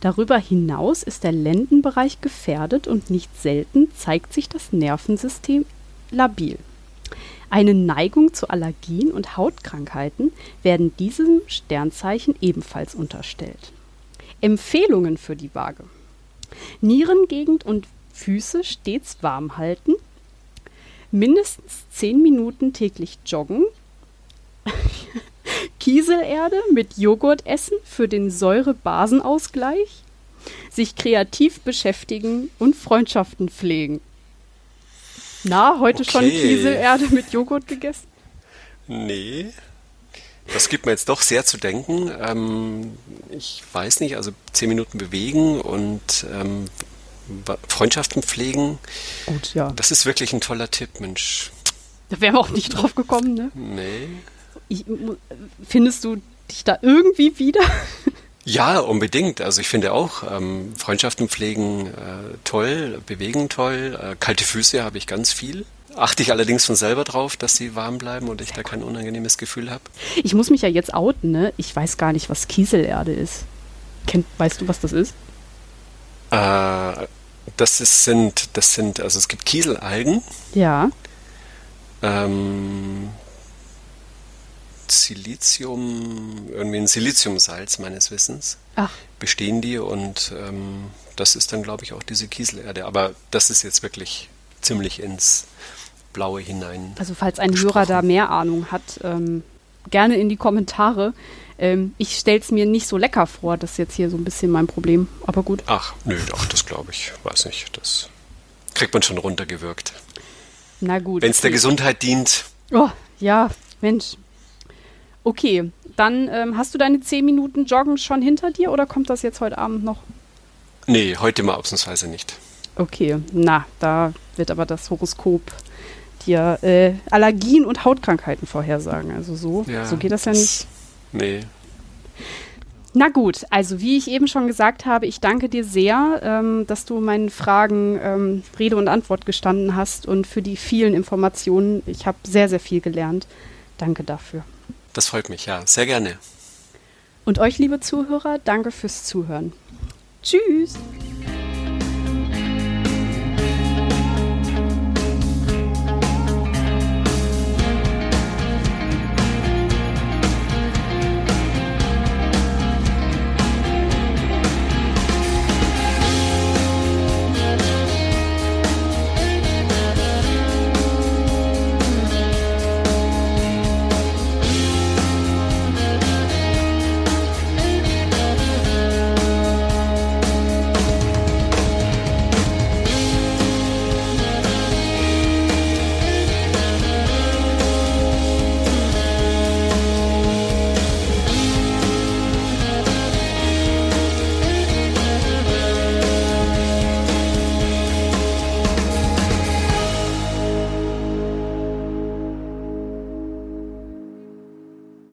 Darüber hinaus ist der Lendenbereich gefährdet und nicht selten zeigt sich das Nervensystem labil. Eine Neigung zu Allergien und Hautkrankheiten werden diesem Sternzeichen ebenfalls unterstellt. Empfehlungen für die Waage. Nierengegend und Füße stets warm halten, mindestens 10 Minuten täglich joggen, Kieselerde mit Joghurt essen für den Säure-Basen-Ausgleich, sich kreativ beschäftigen und Freundschaften pflegen. Na, heute okay. schon Kieselerde mit Joghurt gegessen? Nee. Das gibt mir jetzt doch sehr zu denken. Ähm, ich weiß nicht, also zehn Minuten bewegen und ähm, Freundschaften pflegen. Gut, ja. Das ist wirklich ein toller Tipp, Mensch. Da wären wir auch nicht drauf gekommen, ne? Nee. Ich, findest du dich da irgendwie wieder? Ja, unbedingt. Also ich finde auch ähm, Freundschaften pflegen äh, toll, bewegen toll. Äh, kalte Füße habe ich ganz viel. Achte ich allerdings von selber drauf, dass sie warm bleiben und ich da kein unangenehmes Gefühl habe. Ich muss mich ja jetzt outen, ne? Ich weiß gar nicht, was Kieselerde ist. Kennt, weißt du, was das ist? Äh, das ist, sind, das sind, also es gibt Kieselalgen. Ja. Ähm, Silizium, irgendwie ein Siliziumsalz meines Wissens. Ach. Bestehen die und ähm, das ist dann, glaube ich, auch diese Kieselerde. Aber das ist jetzt wirklich ziemlich ins Blaue hinein. Also falls ein Hörer da mehr Ahnung hat, ähm, gerne in die Kommentare. Ähm, ich stelle es mir nicht so lecker vor, das ist jetzt hier so ein bisschen mein Problem, aber gut. Ach, nö, doch, das glaube ich, weiß nicht. Das kriegt man schon runtergewirkt. Na gut. Wenn es okay. der Gesundheit dient. Oh, ja, Mensch, Okay, dann ähm, hast du deine 10 Minuten Joggen schon hinter dir oder kommt das jetzt heute Abend noch? Nee, heute mal ausnahmsweise nicht. Okay, na, da wird aber das Horoskop dir äh, Allergien und Hautkrankheiten vorhersagen. Also so, ja, so geht das ja nicht. Nee. Na gut, also wie ich eben schon gesagt habe, ich danke dir sehr, ähm, dass du meinen Fragen ähm, Rede und Antwort gestanden hast und für die vielen Informationen. Ich habe sehr, sehr viel gelernt. Danke dafür. Das freut mich, ja, sehr gerne. Und euch, liebe Zuhörer, danke fürs Zuhören. Tschüss!